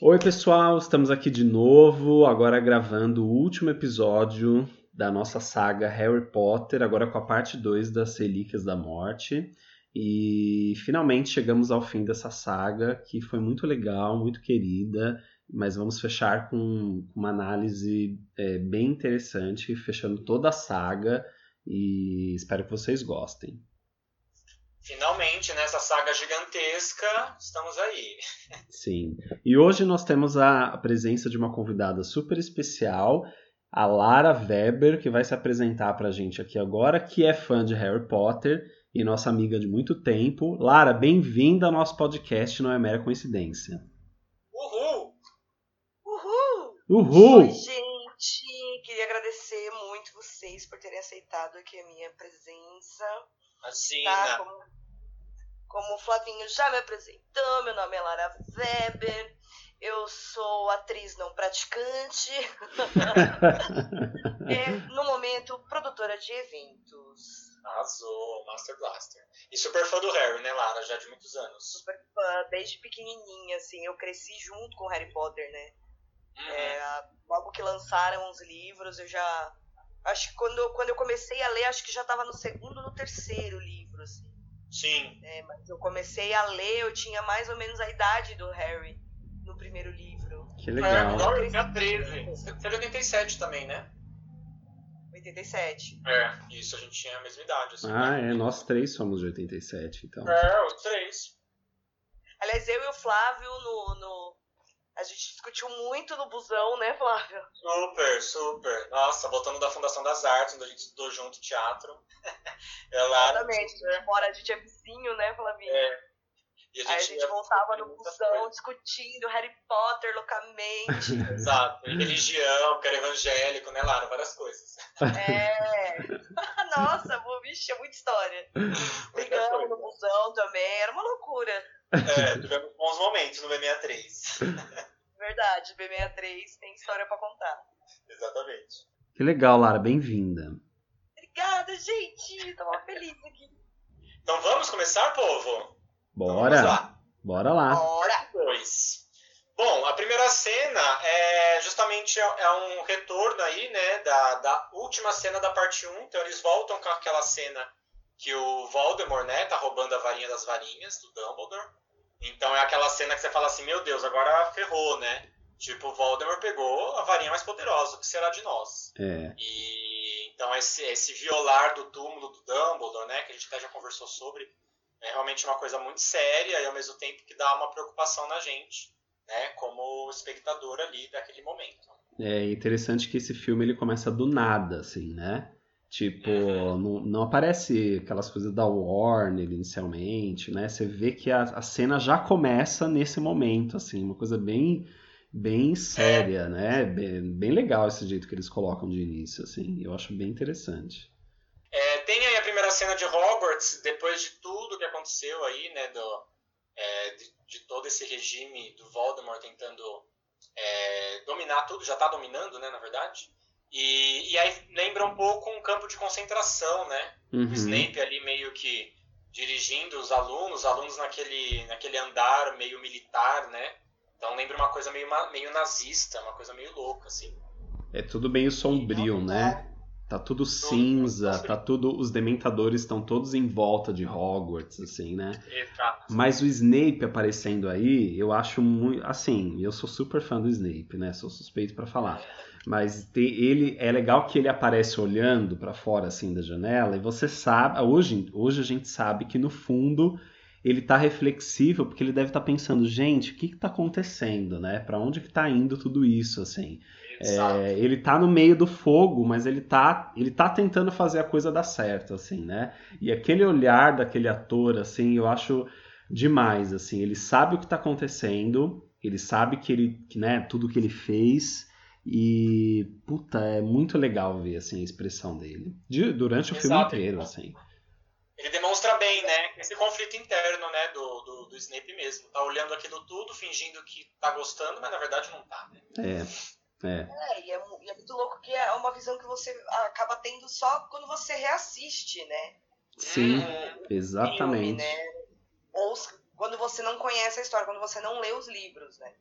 Oi, pessoal, estamos aqui de novo, agora gravando o último episódio da nossa saga Harry Potter, agora com a parte 2 das Relíquias da Morte. E finalmente chegamos ao fim dessa saga, que foi muito legal, muito querida, mas vamos fechar com uma análise é, bem interessante, fechando toda a saga, e espero que vocês gostem. Finalmente, nessa saga gigantesca, estamos aí. Sim. E hoje nós temos a presença de uma convidada super especial, a Lara Weber, que vai se apresentar para a gente aqui agora, que é fã de Harry Potter e nossa amiga de muito tempo. Lara, bem-vinda ao nosso podcast, não é mera coincidência. Uhul! Uhul! Uhul! Oi, gente! Queria agradecer muito vocês por terem aceitado aqui a minha presença. Imagina! Tá? Como, como o Flavinho já me apresentou, meu nome é Lara Weber, eu sou atriz não praticante, e, no momento produtora de eventos. Arrasou, Master Blaster. E super fã do Harry, né, Lara? Já de muitos anos. Super fã, desde pequenininha, assim, eu cresci junto com Harry Potter, né? Uhum. É, logo que lançaram os livros, eu já. Acho que quando, quando eu comecei a ler, acho que já estava no segundo ou no terceiro livro, assim. Sim. É, mas eu comecei a ler, eu tinha mais ou menos a idade do Harry no primeiro livro. Que É, legal. não, eu tinha 13. Você é de 87 também, né? 87. É, isso, a gente tinha a mesma idade. Assim, Ah, né? é, nós três somos de 87, então. É, os três. Aliás, eu e o Flávio no. no- A gente discutiu muito no busão, né, Flávio? Super, super. Nossa, voltando da Fundação das Artes, onde a gente estudou junto teatro. É lá. Exatamente. Embora a gente é vizinho, né, Flavinho? É. E Aí a gente voltava no busão discutindo Harry Potter loucamente. Exato. E religião, porque era evangélico, né, Lara? Várias coisas. é. Nossa, vixe, é muita história. Brigamos no busão também, era uma loucura. É, tivemos bons momentos no B63. Verdade, B63 tem história pra contar. Exatamente. Que legal, Lara, bem-vinda. Obrigada, gente! Mó feliz aqui. Então vamos começar, povo? Vamos Bora! lá. Bora lá. Bora! Dois. Bom, a primeira cena é justamente é um retorno aí, né, da, da última cena da parte 1. Então eles voltam com aquela cena que o Voldemort, né, tá roubando a varinha das varinhas do Dumbledore. Então é aquela cena que você fala assim, meu Deus, agora ferrou, né? Tipo, o Voldemort pegou a varinha mais poderosa, o que será de nós? É. E então esse, esse violar do túmulo do Dumbledore, né, que a gente até já conversou sobre, é realmente uma coisa muito séria e ao mesmo tempo que dá uma preocupação na gente, né, como espectador ali daquele momento. É interessante que esse filme ele começa do nada, assim, né? Tipo, Uhum. não, não aparece aquelas coisas da Warner inicialmente, né? Você vê que a, a cena já começa nesse momento, assim, uma coisa bem, bem séria, né? Bem, bem legal esse jeito que eles colocam de início, assim. Eu acho bem interessante. É, tem aí a primeira cena de Hogwarts, depois de tudo que aconteceu aí, né, do, é, de, de todo esse regime do Voldemort tentando é, dominar tudo, já está dominando, né, na verdade. E, e aí lembra um pouco um campo de concentração, né? Uhum. o Snape ali meio que dirigindo os alunos, os alunos naquele, naquele andar meio militar, né? Então lembra uma coisa meio, meio nazista, uma coisa meio louca, assim. É tudo meio sombrio, né? Tá tudo cinza, tá tudo. Os dementadores estão todos em volta de Hogwarts, assim, né? Exato. Mas o Snape aparecendo aí, eu acho muito. Assim, eu sou super fã do Snape, né? Sou suspeito pra falar. Mas te- ele é legal que ele aparece olhando pra fora assim da janela e você sabe, hoje, hoje a gente sabe que no fundo ele tá reflexivo porque ele deve estar tá pensando, gente, o que que tá acontecendo, né? Para onde que tá indo tudo isso, assim? É, ele tá no meio do fogo, mas ele tá, ele tá tentando fazer a coisa dar certo, assim, né? E aquele olhar daquele ator, assim, eu acho demais, assim. Ele sabe o que tá acontecendo, ele sabe que ele, que, né, tudo que ele fez e, puta, é muito legal ver, assim, a expressão dele. De, durante o Exato. filme inteiro, assim. Ele demonstra bem, né, esse conflito interno, né, do, do, do Snape mesmo. Tá olhando aquilo tudo, fingindo que tá gostando, mas na verdade não tá, né? É. É. é, e é, e é muito louco que é uma visão que você acaba tendo só quando você reassiste, né? Sim, hum, exatamente. Filme, né? Ou quando você não conhece a história, quando você não lê os livros, né?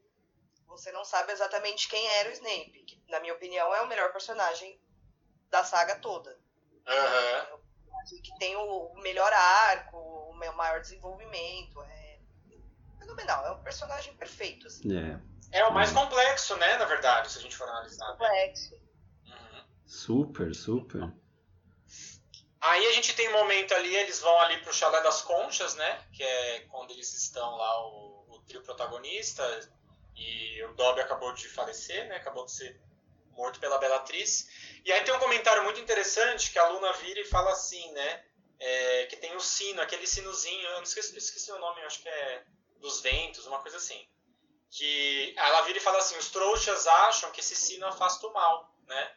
Você não sabe exatamente quem era o Snape, que na minha opinião é o melhor personagem da saga toda. Uhum. Que tem o melhor arco, o maior desenvolvimento. É fenomenal, é um personagem perfeito. Assim. É. É o mais complexo, né, na verdade, se a gente for analisar. Complexo. Uhum. Super, super. Aí a gente tem um momento ali, eles vão ali pro Chalé das Conchas, né? Que é quando eles estão lá, o, o trio protagonista, e o Dobby acabou de falecer, né? Acabou de ser morto pela Bellatrix. E aí tem um comentário muito interessante que a Luna vira e fala assim, né? É, que tem o sino, aquele sinozinho, eu esqueci, esqueci o nome, acho que é dos ventos, uma coisa assim que ela vira e fala assim, os trouxas acham que esse sino afasta o mal, né?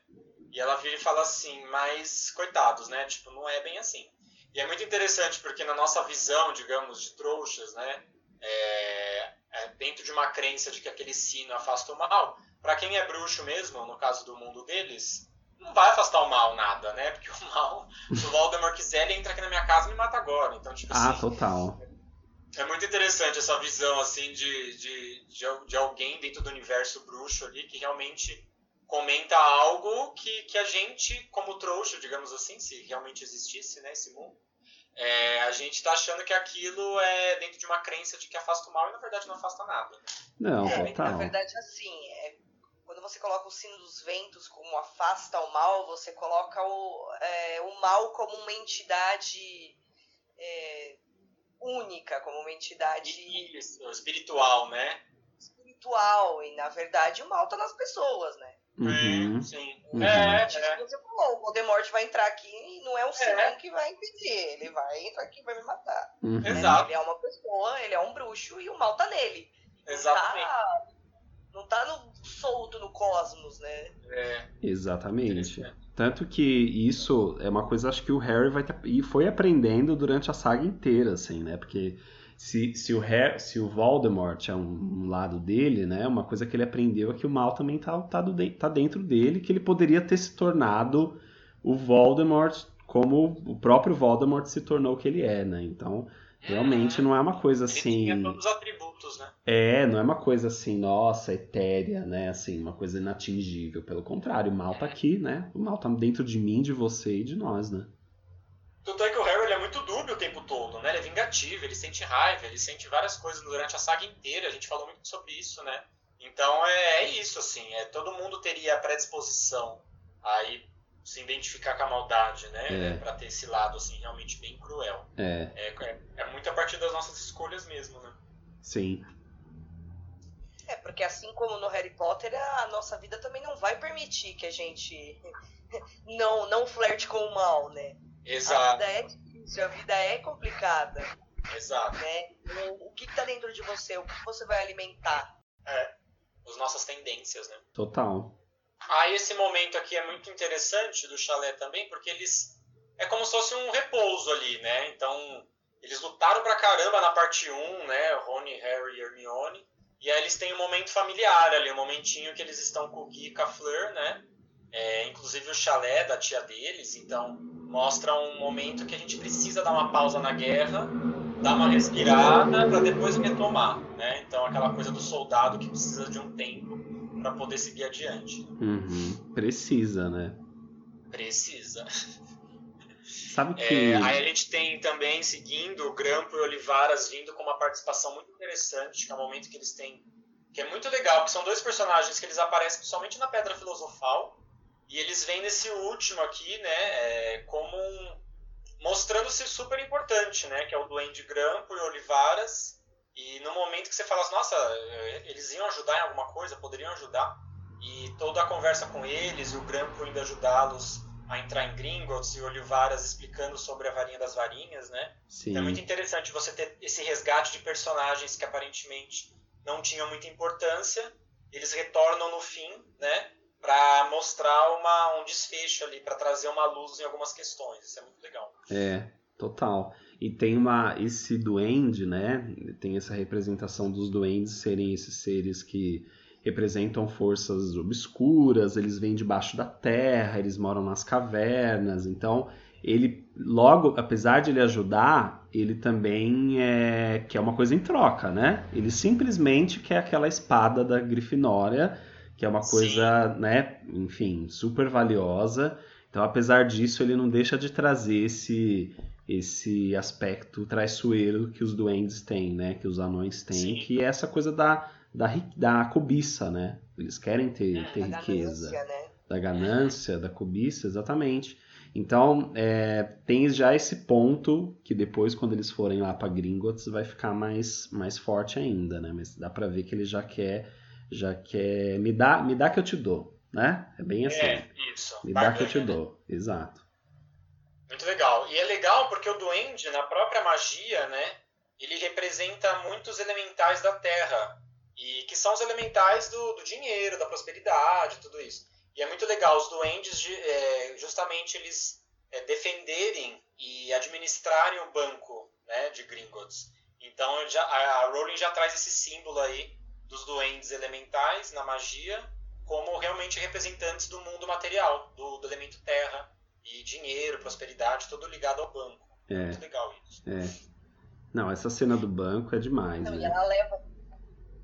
E ela vira e fala assim, mas coitados, né? Tipo, não é bem assim. E é muito interessante porque na nossa visão, digamos, de trouxas, né? É, é dentro de uma crença de que aquele sino afasta o mal, para quem é bruxo mesmo, no caso do mundo deles, não vai afastar o mal nada, né? Porque o mal, se o Voldemort quiser, ele entra aqui na minha casa e me mata agora. Então, tipo ah, assim, total. É muito interessante essa visão assim de, de, de, de, alguém dentro do universo bruxo ali que realmente comenta algo que, que a gente, como trouxa, digamos assim, se realmente existisse né, esse mundo, é, a gente está achando que aquilo é dentro de uma crença de que afasta o mal e na verdade não afasta nada. Não, é, total. Na verdade, assim, é, quando você coloca o sino dos ventos como afasta o mal, você coloca o, é, o mal como uma entidade é, única, como uma entidade Isso, espiritual, né? Espiritual, e na verdade o mal tá nas pessoas, né? Uhum. É, sim. Uhum. É, é. Você falou, o Voldemort vai entrar aqui e não é o Simon é. que vai impedir, ele vai entrar aqui e vai me matar. Uhum. Exato. Ele é uma pessoa, ele é um bruxo e o mal tá nele. Exatamente. Não tá, não tá no, solto no cosmos, né? É. Exatamente. Tanto que isso é uma coisa acho que o Harry vai ter, e foi aprendendo durante a saga inteira, assim, né? Porque se, se, o, Harry, se o Voldemort é um, um, lado dele, né? Uma coisa que ele aprendeu é que o mal também tá, tá, do, tá dentro dele, que ele poderia ter se tornado o Voldemort como o próprio Voldemort se tornou o que ele é, né? Então, realmente não é uma coisa assim. Ele tinha todos os atributos, né? É, não é uma coisa assim, nossa, etérea, né? Assim, uma coisa inatingível. Pelo contrário, o mal tá aqui, né? O mal tá dentro de mim, de você e de nós, né? Tanto é que o Harry ele é muito dúbio o tempo todo, né? Ele é vingativo, ele sente raiva, ele sente várias coisas durante a saga inteira. A gente falou muito sobre isso, né? Então é, é isso, assim. É, todo mundo teria a predisposição aí se identificar com a maldade, né? É. Para ter esse lado, assim, realmente bem cruel. É. É, é. é muito a partir das nossas escolhas mesmo, né? Sim. É, porque assim como no Harry Potter, a nossa vida também não vai permitir que a gente não, não flerte com o mal, né? Exato. A vida é difícil, a vida é complicada. Exato. Né? O, o que está dentro de você? O que você vai alimentar? É. As nossas tendências, né? Total. Aí esse momento aqui é muito interessante do chalé também, porque eles. É como se fosse um repouso ali, né? Então, eles lutaram pra caramba na parte 1, né? Rony, Harry e Hermione. E aí eles têm um momento familiar ali, um momentinho que eles estão com o Gui e com a Fleur, né? É, inclusive o chalé da tia deles, então mostra um momento que a gente precisa dar uma pausa na guerra, dar uma respirada para depois retomar, né? Então aquela coisa do soldado que precisa de um tempo para poder seguir adiante. Uhum. Precisa, né? Precisa. Sabe que. É, aí a gente tem também, seguindo, o Grampo e Olivaras vindo com uma participação muito interessante, que é um momento que eles têm. que é muito legal, que são dois personagens que eles aparecem principalmente na Pedra Filosofal, e eles vêm nesse último aqui, né, é, como um, mostrando-se super importante, né? Que é o Duende Grampo e Olivaras. E no momento que você fala assim, nossa, eles iam ajudar em alguma coisa, poderiam ajudar. E toda a conversa com eles, e o Grampo indo ajudá-los a entrar em Gringotts e o Olivaras explicando sobre a varinha das varinhas, né? Sim. Então é muito interessante você ter esse resgate de personagens que aparentemente não tinham muita importância. Eles retornam no fim, né? Para mostrar uma, um desfecho ali, para trazer uma luz em algumas questões. Isso é muito legal. É, total. E tem uma esse duende, né? Tem essa representação dos duendes serem esses seres que representam forças obscuras, eles vêm debaixo da terra, eles moram nas cavernas. Então, ele logo, apesar de ele ajudar, ele também é, quer uma coisa em troca, né? Ele simplesmente quer aquela espada da Grifinória, que é uma coisa, Sim. né, enfim, super valiosa. Então, apesar disso, ele não deixa de trazer esse esse aspecto traiçoeiro que os duendes têm, né? Que os anões têm, Sim. que é essa coisa da, da, da cobiça, né? Eles querem ter, É, ter Da riqueza ganância, né? da ganância, da cobiça, exatamente. Então, é, tem já esse ponto que depois, quando eles forem lá para Gringotts, vai ficar mais, mais forte ainda, né? Mas dá para ver que ele já quer, já quer me dá, me dá que eu te dou, né? É bem assim. É, isso. me dá que eu te dou, exato. Muito legal. E é legal porque o duende, na própria magia, né, ele representa muitos elementais da Terra. E que são os elementais do, do dinheiro, da prosperidade, tudo isso. E é muito legal os duendes, de, é, justamente eles é, defenderem e administrarem o banco né, de Gringotts. Então já, a, a Rowling já traz esse símbolo aí dos duendes elementais na magia como realmente representantes do mundo material, do, do elemento terra e dinheiro, prosperidade, tudo ligado ao banco. É, Muito legal isso. é. Não, essa cena do banco é demais, Não, e né? ela leva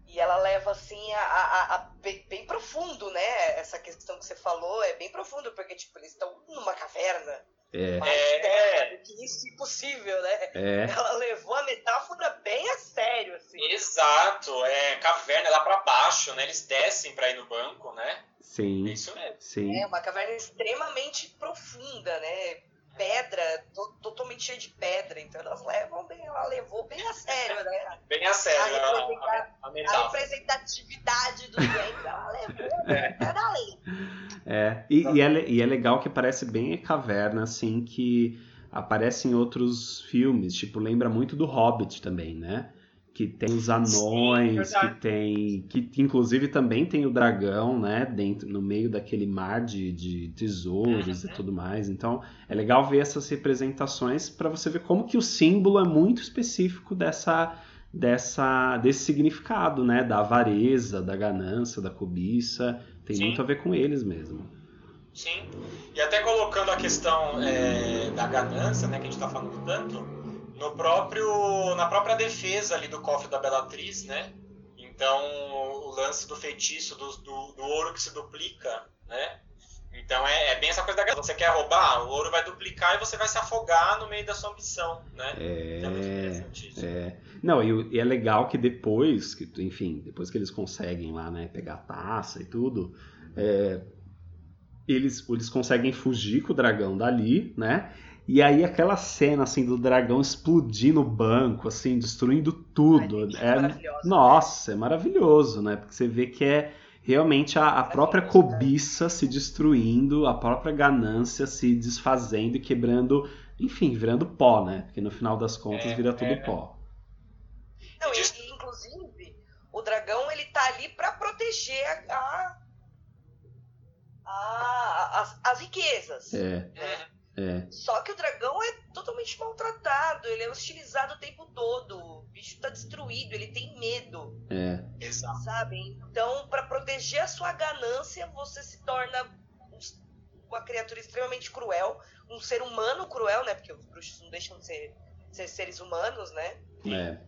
e ela leva assim a, a- a- bem, bem profundo, né? Essa questão que você falou é bem profundo porque tipo eles estão numa caverna, É, mais É. terra do que isso impossível, né? é, Ela levou a metáfora bem a sério, assim. Exato, é caverna é lá pra baixo, né? Eles descem pra ir no banco, né? É sim, isso mesmo. sim. É uma caverna extremamente profunda, né? Pedra, to- totalmente cheia de pedra. Então elas levam bem, ela levou bem a sério, né? Bem a sério A a, a, a representatividade dos doentes, ela levou até dali. É, e, e, é, e é legal que parece bem a caverna, assim, que aparece em outros filmes, tipo, lembra muito do Hobbit também, né? Que tem os anões, verdade. que tem. Que inclusive também tem o dragão, né? Dentro, no meio daquele mar de, de tesouros e Uhum. tudo mais. Então é legal ver essas representações para você ver como que o símbolo é muito específico dessa. Dessa, desse significado, né? Da avareza, da ganância, da cobiça. Tem Sim. muito a ver com eles mesmo. Sim. E até colocando a questão é, da ganância, né, que a gente está falando tanto, no próprio, na própria defesa ali do cofre da Bellatrix, né? Então, o lance do feitiço, do, do, do ouro que se duplica, né? Então, é, é bem essa coisa da ganância. Você quer roubar, o ouro vai duplicar e você vai se afogar no meio da sua ambição, né? Então, é muito É, interessante isso. é. Não, e, e é legal que depois, que, enfim, depois que eles conseguem lá, né, pegar a taça e tudo, é, eles, eles conseguem fugir com o dragão dali, né? E aí aquela cena, assim, do dragão explodindo o banco, assim, destruindo tudo. Ai, é, maravilhoso, nossa, é maravilhoso, né? Porque você vê que é realmente a, a própria Maravilhoso, né? cobiça se destruindo, a própria ganância se desfazendo e quebrando, enfim, virando pó, né? Porque no final das contas É, vira tudo é. pó. Não, e, e, inclusive, o dragão ele tá ali pra proteger a, a- a- as, as riquezas. É, Uhum. É, Só que o dragão é totalmente maltratado, ele é hostilizado o tempo todo. O bicho tá destruído, ele tem medo, é, Exato. sabe? Então, pra proteger a sua ganância, você se torna um- uma criatura extremamente cruel, um ser humano cruel, né? Porque os bruxos não deixam de ser, ser seres humanos, né? é,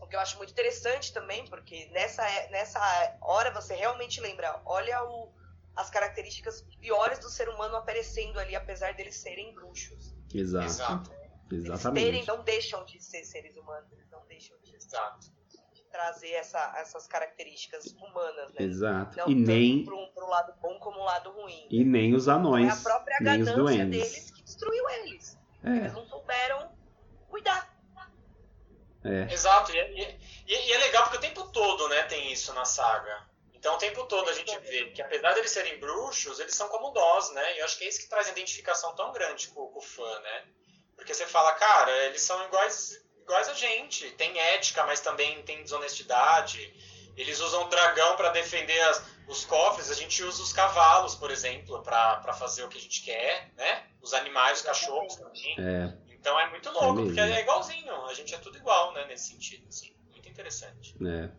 O que eu acho muito interessante também, porque nessa, nessa hora você realmente lembra, olha o- as características piores do ser humano aparecendo ali, apesar deles serem bruxos. exato, Exato. Eles terem, exatamente. não deixam de ser seres humanos, eles não deixam de, trazer essa- essas características humanas, né? Exato. Não E nem, tanto pro, pro lado bom como o lado ruim. e nem os é anões, a própria nem os duendes. deles que destruiu eles. É. Eles não souberam cuidar. É. Exato, e, e, e, é legal porque o tempo todo né, tem isso na saga. Então o tempo todo a gente vê que apesar de eles serem bruxos, eles são como nós, né? E eu acho que é isso que traz a identificação tão grande com, com o fã, né? Porque você fala, cara, eles são iguais, iguais a gente. Tem ética, mas também tem desonestidade. Eles usam o dragão para defender as, os cofres, a gente usa os cavalos, por exemplo, para fazer o que a gente quer, né? Os animais, os cachorros também. É. Então é muito louco, é porque é igualzinho, a gente é tudo igual, né, nesse sentido, assim. Muito interessante. É.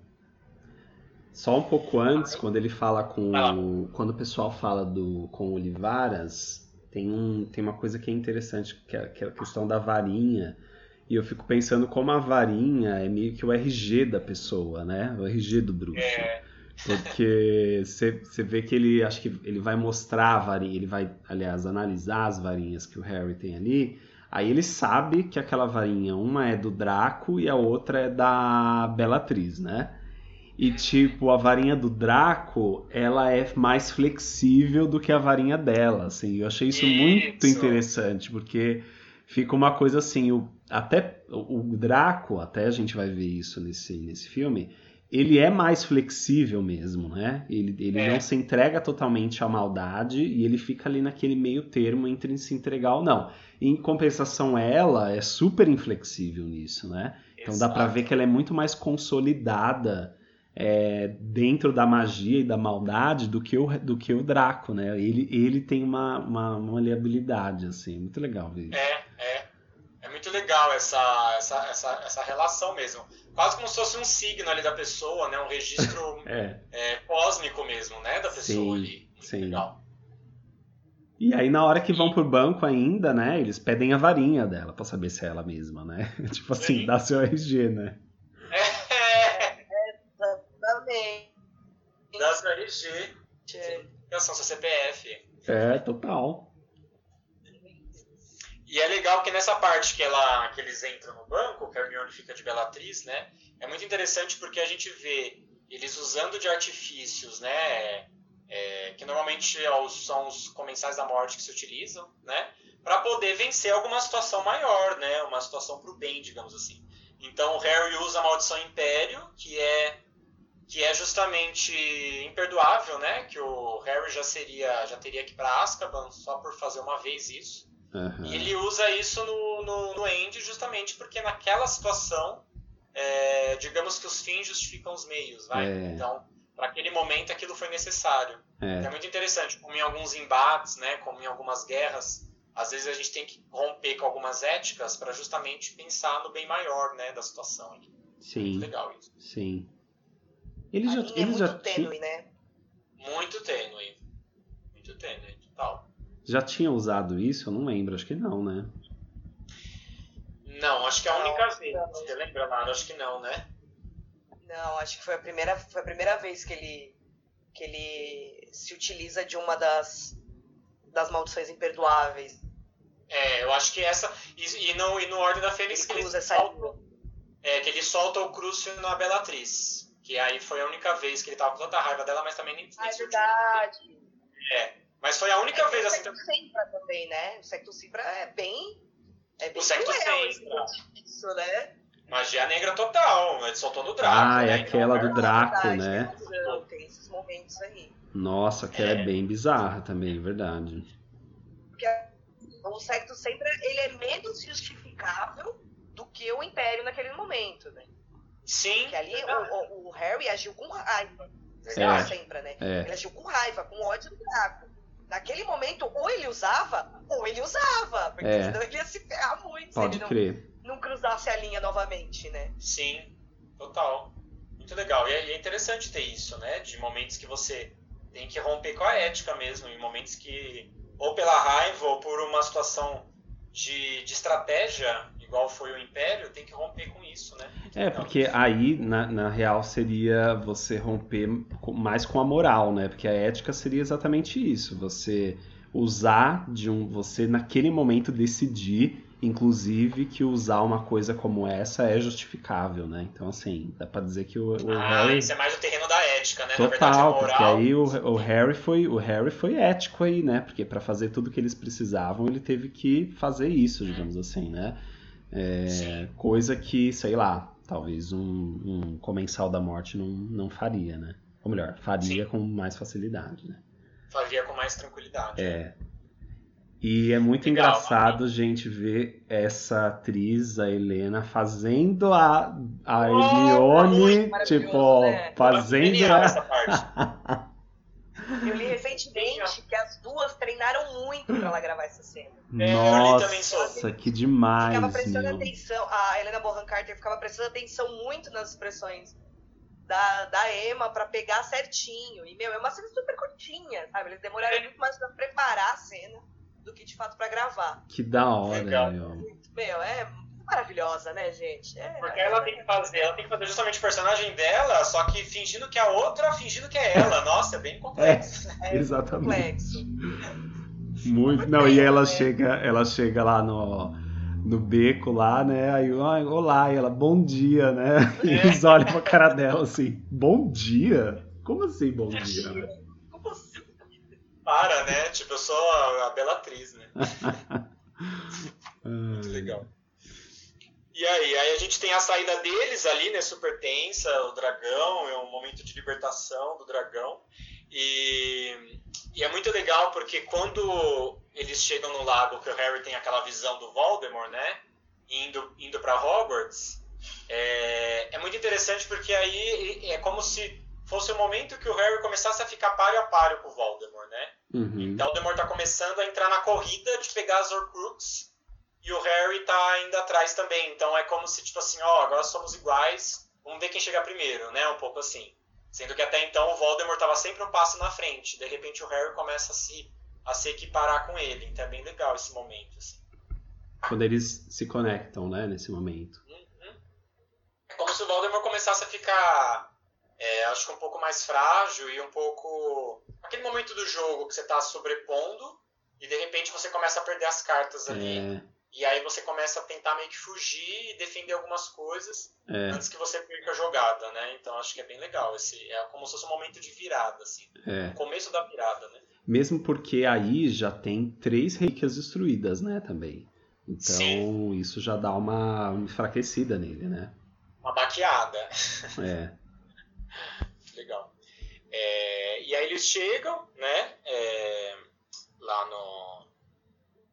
Só um pouco antes, quando ele fala com. Ah. Quando o pessoal fala do com Olivaras, tem, um, tem uma coisa que é interessante, que é, que é a questão da varinha. E eu fico pensando como a varinha é meio que o RG da pessoa, né? O RG do bruxo. É. Porque você vê que ele acho que ele vai mostrar a varinha, ele vai, aliás, analisar as varinhas que o Harry tem ali. Aí ele sabe que aquela varinha, uma é do Draco e a outra é da Bellatrix, né? E tipo, a varinha do Draco, ela é mais flexível do que a varinha dela, assim. Eu achei isso, isso. muito interessante, porque fica uma coisa assim, o, até o Draco, até a gente vai ver isso nesse, nesse filme, ele é mais flexível mesmo, né? Ele, ele é. não se entrega totalmente à maldade e ele fica ali naquele meio termo entre se entregar ou não. Em compensação, ela é super inflexível nisso, né? Então Exato. dá para ver que ela é muito mais consolidada é, dentro da magia e da maldade do que o, do que o Draco, né? Ele, ele tem uma, uma, maleabilidade, assim, muito legal ver isso. É, é. É muito legal essa, essa, essa, essa relação mesmo quase como se fosse um signo ali da pessoa, né? Um registro é. É, cósmico mesmo, né? Da pessoa sim, ali. Muito sim. legal. E aí, na hora que vão pro banco ainda, né? Eles pedem a varinha dela pra saber se é ela mesma, né? tipo assim, sim. dá seu RG, né? É, exatamente. Dá seu RG. Atenção, seu CPF. É, total. E é legal que nessa parte que, ela, que eles entram no banco, que a Hermione fica de Bellatrix, né? É muito interessante porque a gente vê eles usando de artifícios, né? É, que normalmente é são os comensais da morte que se utilizam, né? Para poder vencer alguma situação maior, né? Uma situação pro bem, digamos assim. Então o Harry usa a maldição Império, que é que é justamente imperdoável, né? Que o Harry já seria já teria que ir para Azkaban só por fazer uma vez isso. Uhum. E ele usa isso no, no, no End justamente porque naquela situação, é, digamos que os fins justificam os meios, vai? É. Então, para aquele momento aquilo foi necessário. É. é. muito interessante, como em alguns embates, né, como em algumas guerras, às vezes a gente tem que romper com algumas éticas para justamente pensar no bem maior, né, da situação. Sim. Muito legal isso. Sim. Ele já, ele é muito já tênue, né? Muito tênue. Muito tênue, total. Já tinha usado isso? Eu não lembro, acho que não, né? Não, acho que é a única não, vez. Não. Você lembra, Lara? Acho que não, né? Não, acho que foi a primeira, foi a primeira vez que ele, que ele se utiliza de uma das, das maldições imperdoáveis. É, eu acho que essa. E, e, no, e no Ordem da Fênix ele, usa essa solta, É, que ele solta o Crucio na Bellatriz. Que aí foi a única vez que ele tava com tanta raiva dela, mas também nem. Ah, é verdade. É. Mas foi a única é, vez assim. O Secto Sempra também, né? O Secto Sempra é bem. É bem o Secto Sempra. Isso, né? Magia negra total, ele soltou no Draco. Ah, é aquela do Draco, verdade, né? Tem, tem esses momentos aí. Nossa, que é. é bem bizarra também, é verdade. Porque o Secto Sempra ele é menos justificável do que o Império naquele momento, né? Sim. Porque ali o, o, Harry agiu com raiva. É. Sempre, né? É. Ele agiu com raiva, com ódio do Draco naquele momento, ou ele usava, ou ele usava. Porque é. senão ele ia se ferrar muito Pode se ele crer. Não, não cruzasse a linha novamente, né? Sim, total. Muito legal. E é, e é interessante ter isso, né? De momentos que você tem que romper com a ética mesmo, em momentos que, ou pela raiva, ou por uma situação de, de estratégia, igual foi o Império, tem que romper com isso, né? É, porque aí, na, na real, seria você romper mais com a moral, né? Porque a ética seria exatamente isso. Você usar de um. Você, naquele momento, decidir inclusive, que usar uma coisa como essa é justificável, né? Então, assim, dá pra dizer que o, o ah, Harry... isso é mais o terreno da ética, né? Total, Na verdade, é porque aí o, o, Harry foi, o Harry foi ético aí, né? Porque para fazer tudo que eles precisavam, ele teve que fazer isso, digamos assim, né? É, coisa que, sei lá, talvez um, um comensal da morte não, não faria, né? Ou melhor, faria Sim. com mais facilidade, né? Faria com mais tranquilidade. É. E é muito Legal, engraçado, a gente, ver essa atriz, a Helena, fazendo a, a oh, Hermione, tipo, né? fazendo. A... Essa parte. Eu li recentemente duas treinaram muito pra ela gravar essa cena. É, Nossa, que demais. Ficava prestando meu. atenção, a Helena Bonham Carter ficava prestando atenção muito nas expressões da, da Emma pra pegar certinho. E, meu, é uma cena super curtinha, sabe? Eles demoraram é. muito mais pra preparar a cena do que de fato para gravar. Que da hora, Legal. meu. Meu, é maravilhosa, né, gente? É, Porque ela tem que fazer, ela tem que fazer justamente o personagem dela, só que fingindo que é a outra, fingindo que é ela. Nossa, é bem complexo. É, é exatamente. Complexo. Muito. Não, e ela né? chega, ela chega lá no no beco lá, né? Aí, olá, e ela, bom dia, né? E é. eles olham pra cara dela assim, bom dia? Como assim, bom dia? Né? para, né? Tipo, eu sou a, a Belatriz, né? Muito legal. E aí, aí a gente tem a saída deles ali, né? Super tensa, o dragão, é um momento de libertação do dragão. E, e é muito legal porque quando eles chegam no lago, que o Harry tem aquela visão do Voldemort, né? Indo, indo para Hogwarts, é, é muito interessante porque aí é como se fosse o momento que o Harry começasse a ficar páreo a páreo com o Voldemort, né? Uhum. Então o Voldemort tá começando a entrar na corrida de pegar as Horcruxes e o Harry tá indo atrás também. Então é como se, tipo assim, ó, agora somos iguais, vamos ver quem chega primeiro, né? Um pouco assim. Sendo que até então o Voldemort tava sempre um passo na frente. De repente o Harry começa a se, a se equiparar com ele. Então é bem legal esse momento, assim. Quando eles se conectam, né, nesse momento. Uhum. É como se o Voldemort começasse a ficar é, acho que um pouco mais frágil e um pouco. aquele momento do jogo que você está sobrepondo e de repente você começa a perder as cartas ali. É. E aí você começa a tentar meio que fugir e defender algumas coisas é. antes que você perca a jogada, né? Então acho que é bem legal. Esse, é como se fosse um momento de virada, assim. É. O começo da virada, né? Mesmo porque aí já tem três relíquias destruídas, né, também. Então Sim. isso já dá uma enfraquecida nele, né? Uma baqueada. É. Legal. É, e aí eles chegam, né, é, lá no,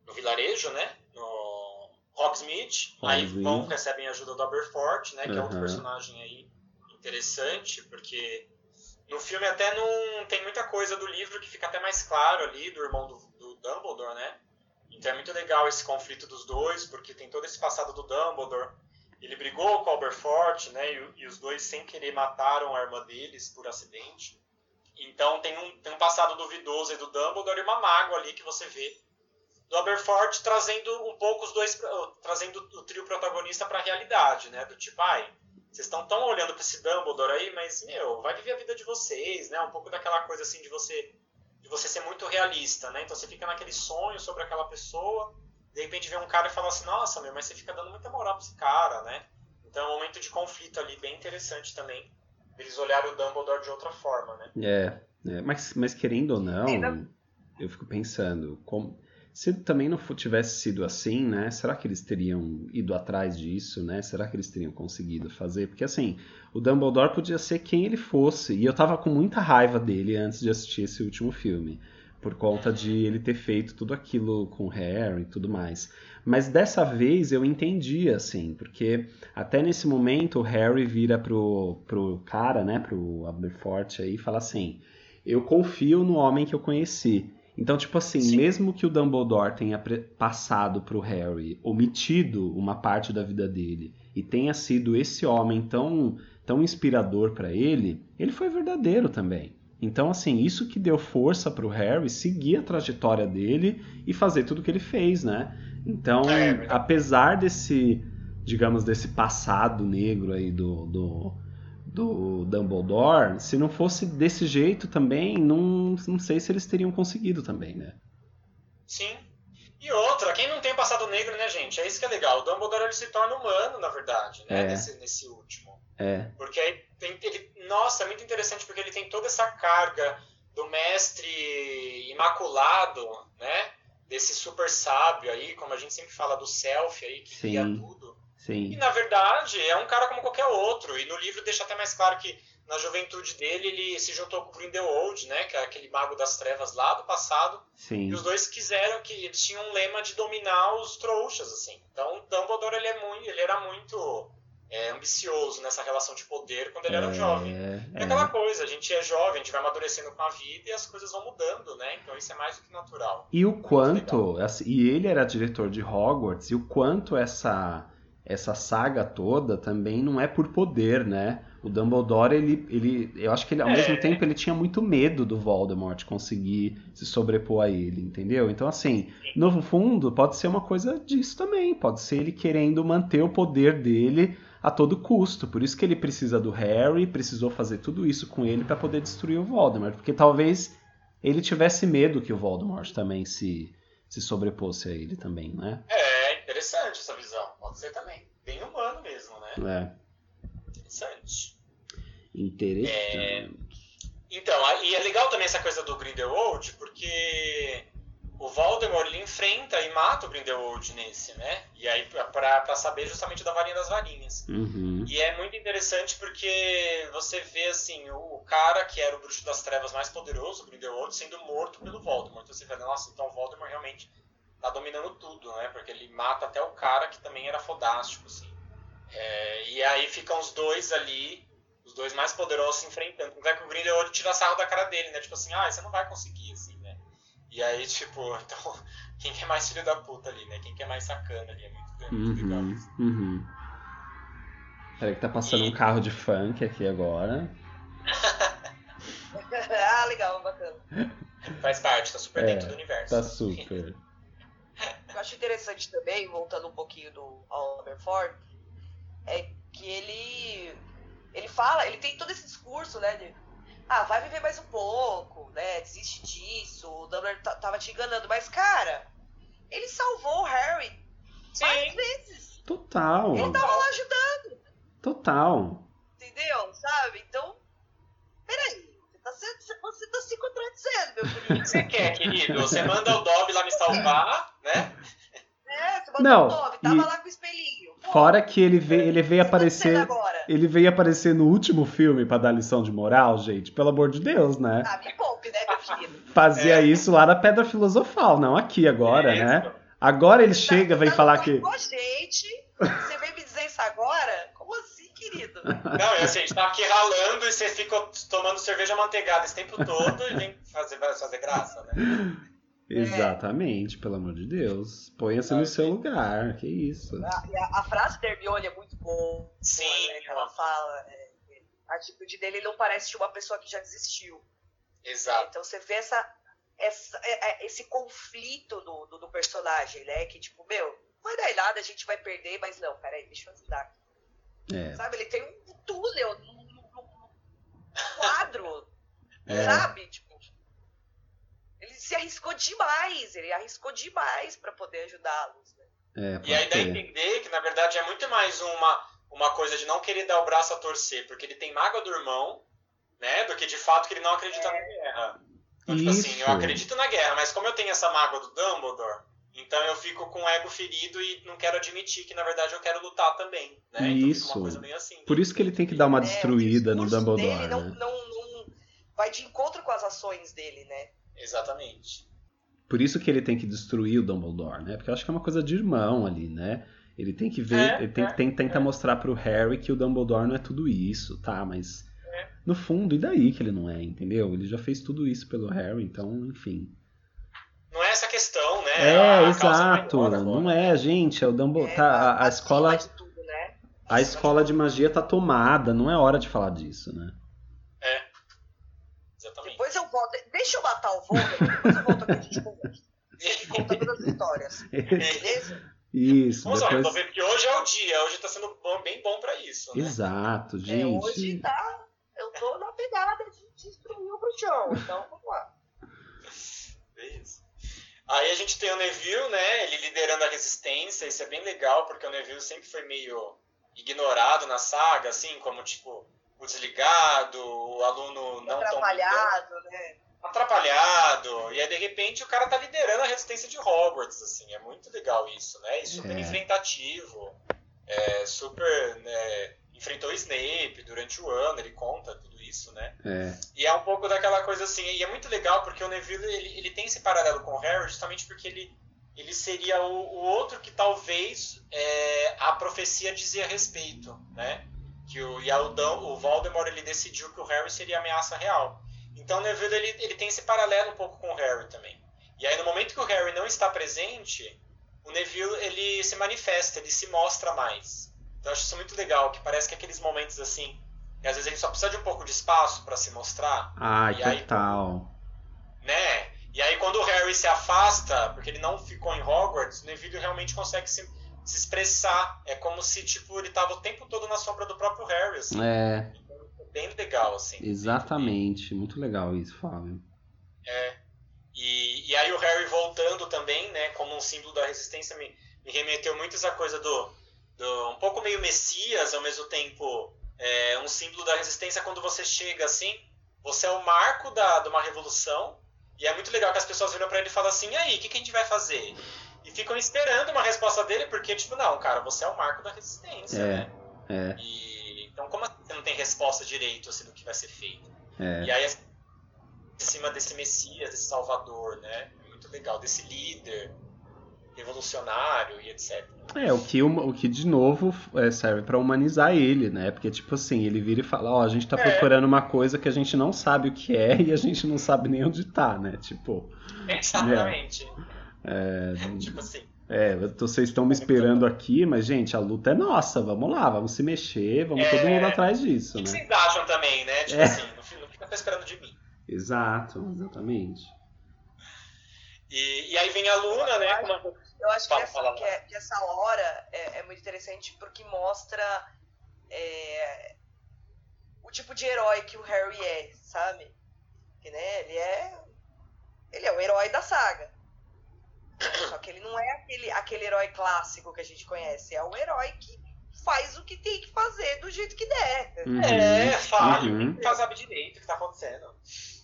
no vilarejo, né, no Hogsmeade, aí vão, recebem a ajuda do Aberforth, né, que uhum. é outro personagem aí interessante, porque no filme até não tem muita coisa do livro que fica até mais claro ali, do irmão do, do Dumbledore, né, então é muito legal esse conflito dos dois, porque tem todo esse passado do Dumbledore, ele brigou com o Alberfort, né? E, e, os dois, sem querer, mataram a irmã deles por acidente. Então tem um, tem um passado duvidoso aí do Dumbledore e uma mágoa ali que você vê do Aberforth trazendo um pouco os dois, trazendo o trio protagonista para a realidade, né? Do tipo, ai, vocês estão tão olhando para esse Dumbledore aí, mas meu, vai viver a vida de vocês, né? Um pouco daquela coisa assim de você de você ser muito realista, né? Então você fica naquele sonho sobre aquela pessoa de repente vê um cara e fala assim, nossa, meu, mas você fica dando muita moral pra esse cara, né? Então é um momento de conflito ali bem interessante também. Eles olharam o Dumbledore de outra forma, né? É, é mas, mas querendo ou não, eu fico pensando, como, se também não tivesse sido assim, né? Será que eles teriam ido atrás disso, né? Será que eles teriam conseguido fazer? Porque assim, o Dumbledore podia ser quem ele fosse. E eu tava com muita raiva dele antes de assistir esse último filme por conta de ele ter feito tudo aquilo com Harry e tudo mais. Mas dessa vez eu entendi, assim, porque até nesse momento o Harry vira pro, pro cara, né, pro Aberforth aí e fala assim: Eu confio no homem que eu conheci. Então, tipo assim, Sim. mesmo que o Dumbledore tenha passado pro Harry, omitido uma parte da vida dele, e tenha sido esse homem tão, tão inspirador para ele, ele foi verdadeiro também. Então, assim, isso que deu força para o Harry seguir a trajetória dele e fazer tudo que ele fez, né? Então, é, é apesar desse, digamos, desse passado negro aí do, do, do Dumbledore, se não fosse desse jeito também, não, não sei se eles teriam conseguido também, né? Sim. E outra, quem não tem passado negro, né, gente? É isso que é legal. O Dumbledore ele se torna humano, na verdade, né? É. Nesse, nesse último. É. Porque aí tem, ele, nossa, é muito interessante porque ele tem toda essa carga do mestre imaculado, né? Desse super sábio aí, como a gente sempre fala do self aí, que cria tudo. E Sim. na verdade é um cara como qualquer outro. E no livro deixa até mais claro que na juventude dele ele se juntou com o Grindelwald, né? Que é aquele mago das trevas lá do passado. Sim. E os dois quiseram que eles tinham um lema de dominar os trouxas, assim. Então, Dumbledore ele é muito, ele era muito é, ambicioso nessa relação de poder quando ele era jovem. É É, aquela é. coisa, a gente é jovem, a gente vai amadurecendo com a vida e as coisas vão mudando, né? Então isso é mais do que natural. E o quanto, e ele era diretor de Hogwarts, e o quanto essa essa saga toda também não é por poder, né? O Dumbledore, ele, ele eu acho que ele, ao É. mesmo tempo ele tinha muito medo do Voldemort conseguir se sobrepor a ele, entendeu? Então assim, no fundo pode ser uma coisa disso também, pode ser ele querendo manter o poder dele a todo custo. Por isso que ele precisa do Harry, precisou fazer tudo isso com ele para poder destruir o Voldemort, porque talvez ele tivesse medo que o Voldemort também se, se sobreposse a ele também, né? É interessante essa visão, pode ser também. Bem humano mesmo, né? É, Interessante. interessante. Então, a- e é legal também essa coisa do Grindelwald, porque o Voldemort ele enfrenta e mata o Grindelwald nesse, né? E aí pra saber justamente da varinha das varinhas. Uhum. E é muito interessante porque você vê assim, o, cara que era o bruxo das trevas mais poderoso, o Grindelwald, sendo morto pelo Voldemort. Então você vê, nossa, então o Voldemort realmente tá dominando tudo, né? Porque ele mata até o cara que também era fodástico, assim. É, e aí ficam os dois ali, os dois mais poderosos se enfrentando. Tanto é que o Grindelwald tira sarro da cara dele, né? Tipo assim, ah, você não vai conseguir, assim, né? E aí, tipo, então, quem que é mais filho da puta ali, né? Quem que é mais sacana ali? É muito, é muito legal Uhum. isso. Uhum. Peraí que tá passando E- um carro de funk aqui agora. ah, legal, bacana. Faz parte, tá super É, dentro do universo. Tá super. Eu acho interessante também, voltando um pouquinho do Aberforth, é que ele ele fala, ele tem todo esse discurso, né, de ah, vai viver mais um pouco, né, desiste disso, o Dumbledore ta- tava te enganando, mas cara, ele salvou o Harry várias Sim. vezes. Total. Ele tava lá ajudando, Total. entendeu? Sabe? Então, peraí, você tá se, você tá se contradizendo, meu O que querido. você quer, querido? Você manda o Dobby lá me salvar, né? É, mandou Não, tava e- lá com o espelhinho. Pô, Fora que ele veio, ele veio aparecer. agora? Ele veio aparecer no último filme pra dar lição de moral, gente. Pelo amor de Deus, né? Ah, me poupe, né, meu querido? Fazia É. isso lá na Pedra Filosofal, não aqui agora, Isso. né? Agora ele Tá- chega, vem tá falar que. gente, você vem me dizer isso agora? Como assim, querido? Não, é assim, a gente tá aqui ralando e você fica tomando cerveja manteigada esse tempo todo e vem fazer, fazer graça, né? Exatamente, pelo amor de Deus. Ponha-se no seu lugar, que isso. A, e a- a frase da Hermione é muito boa, Sim, né, que ela fala. é, a atitude dele não parece de uma pessoa que já desistiu. exato. Então você vê essa, essa- é- é- esse conflito do, do, do personagem, né? Que tipo, meu, não vai dar em nada, a gente vai perder, mas não, peraí, deixa eu ajudar. É, Sabe? Ele tem um túnel num num- num quadro, é, sabe? Tipo, se arriscou demais, ele arriscou demais pra poder ajudá-los. Né? é, E aí dá a entender que, na verdade, é muito mais uma, uma coisa de não querer dar o braço a torcer, porque ele tem mágoa do irmão, né? Do que de fato que ele não acredita na guerra. Então, tipo assim, eu acredito na guerra, mas como eu tenho essa mágoa do Dumbledore, então eu fico com o ego ferido e não quero admitir que, na verdade, eu quero lutar também. Né? Então Isso. uma coisa meio assim. Por isso que ele tem que dar uma É, destruída o no Dumbledore, dele não, né? não, não vai de encontro com as ações dele, né? Exatamente. Por isso que ele tem que destruir o Dumbledore, né? Porque eu acho que é uma coisa de irmão ali, né? Ele tem que ver, É, ele tem, é, tem, tenta é. mostrar pro Harry que o Dumbledore não é tudo isso, tá? Mas É. no fundo, e daí que ele não é, entendeu? Ele já fez tudo isso pelo Harry, então, enfim. Não é essa a questão, né? É, A exato. agora. Não é, gente. É o Dumbledore. É, tá, a, a acima escola, de tudo, né? a escola de magia tá tomada. Não é hora de falar disso, né? Exatamente. Depois eu volto. Deixa eu matar o Voldemort, depois eu volto aqui e a gente conversa. Contando as histórias. Beleza? Isso. Vamos lá, Depois... vendo que hoje é o dia, hoje tá sendo bom- bem bom pra isso, né? Exato, É, hoje gente. tá. Eu tô na pegada de destruir o bruxão. Então vamos lá. É isso. Aí a gente tem o Neville, né? Ele liderando a resistência, isso é bem legal, porque o Neville sempre foi meio ignorado na saga, assim, como tipo o desligado, o aluno não atrapalhado, tão né? Atrapalhado. E aí de repente o cara tá liderando a resistência de Hogwarts, assim, é muito legal isso, né? E super é. enfrentativo, é, super, né, enfrentou Snape durante o ano, ele conta tudo isso, né? É. E é um pouco daquela coisa assim, e é muito legal porque o Neville ele, ele tem esse paralelo com o Harry justamente porque ele, ele seria o, o outro que talvez é, a profecia dizia a respeito, né? Que o, e o, o Voldemort ele decidiu que o Harry seria ameaça real. Então o Neville ele, ele tem esse paralelo um pouco com o Harry também. E aí no momento que o Harry não está presente, o Neville ele se manifesta, ele se mostra mais. Então eu acho isso muito legal, que parece que aqueles momentos assim, que às vezes ele só precisa de um pouco de espaço para se mostrar. Ah, total. Aí, né? E aí quando o Harry se afasta, porque ele não ficou em Hogwarts, o Neville realmente consegue se, se expressar. É como se tipo ele tava o tempo todo na sombra do próprio Harry, assim. É. Bem legal, assim. Exatamente, muito legal isso, Fábio. É. E, e aí o Harry voltando também, né, como um símbolo da resistência, me, me remeteu muito essa coisa do do, um pouco meio messias, ao mesmo tempo é, um símbolo da resistência quando você chega assim, você é o marco da, de uma revolução, e é muito legal que as pessoas viram para ele e falam assim, aí, o que, que a gente vai fazer? E ficam esperando uma resposta dele, porque, tipo, não, cara, você é o marco da resistência, é, né? É. E, então, como você não tem resposta direito assim, do que vai ser feito? É. E aí, em cima desse Messias, desse Salvador, né? É muito legal, desse líder revolucionário e etc. É, o que, o que de novo é, serve para humanizar ele, né? Porque, tipo assim, ele vira e fala: Ó, oh, a gente tá é. procurando uma coisa que a gente não sabe o que é e a gente não sabe nem onde tá, né? Tipo. Exatamente. É, tipo assim. É, vocês estão me esperando aqui, mas, gente, a luta é nossa, vamos lá, vamos se mexer, vamos é... todo mundo atrás disso, o que né? vocês acham também, né? Tipo é. assim, não fica esperando de mim. Exato, exatamente. E, e aí vem a Luna, né? Eu acho que, essa, que, é, que essa hora é, é, muito interessante porque mostra é, o tipo de herói que o Harry é, sabe? Que, né, ele é. Ele é o herói da saga. Só que ele não é aquele, aquele herói clássico que a gente conhece. É o herói que faz o que tem que fazer do jeito que der. Uhum, é, faz, uhum. sabe direito o que tá acontecendo.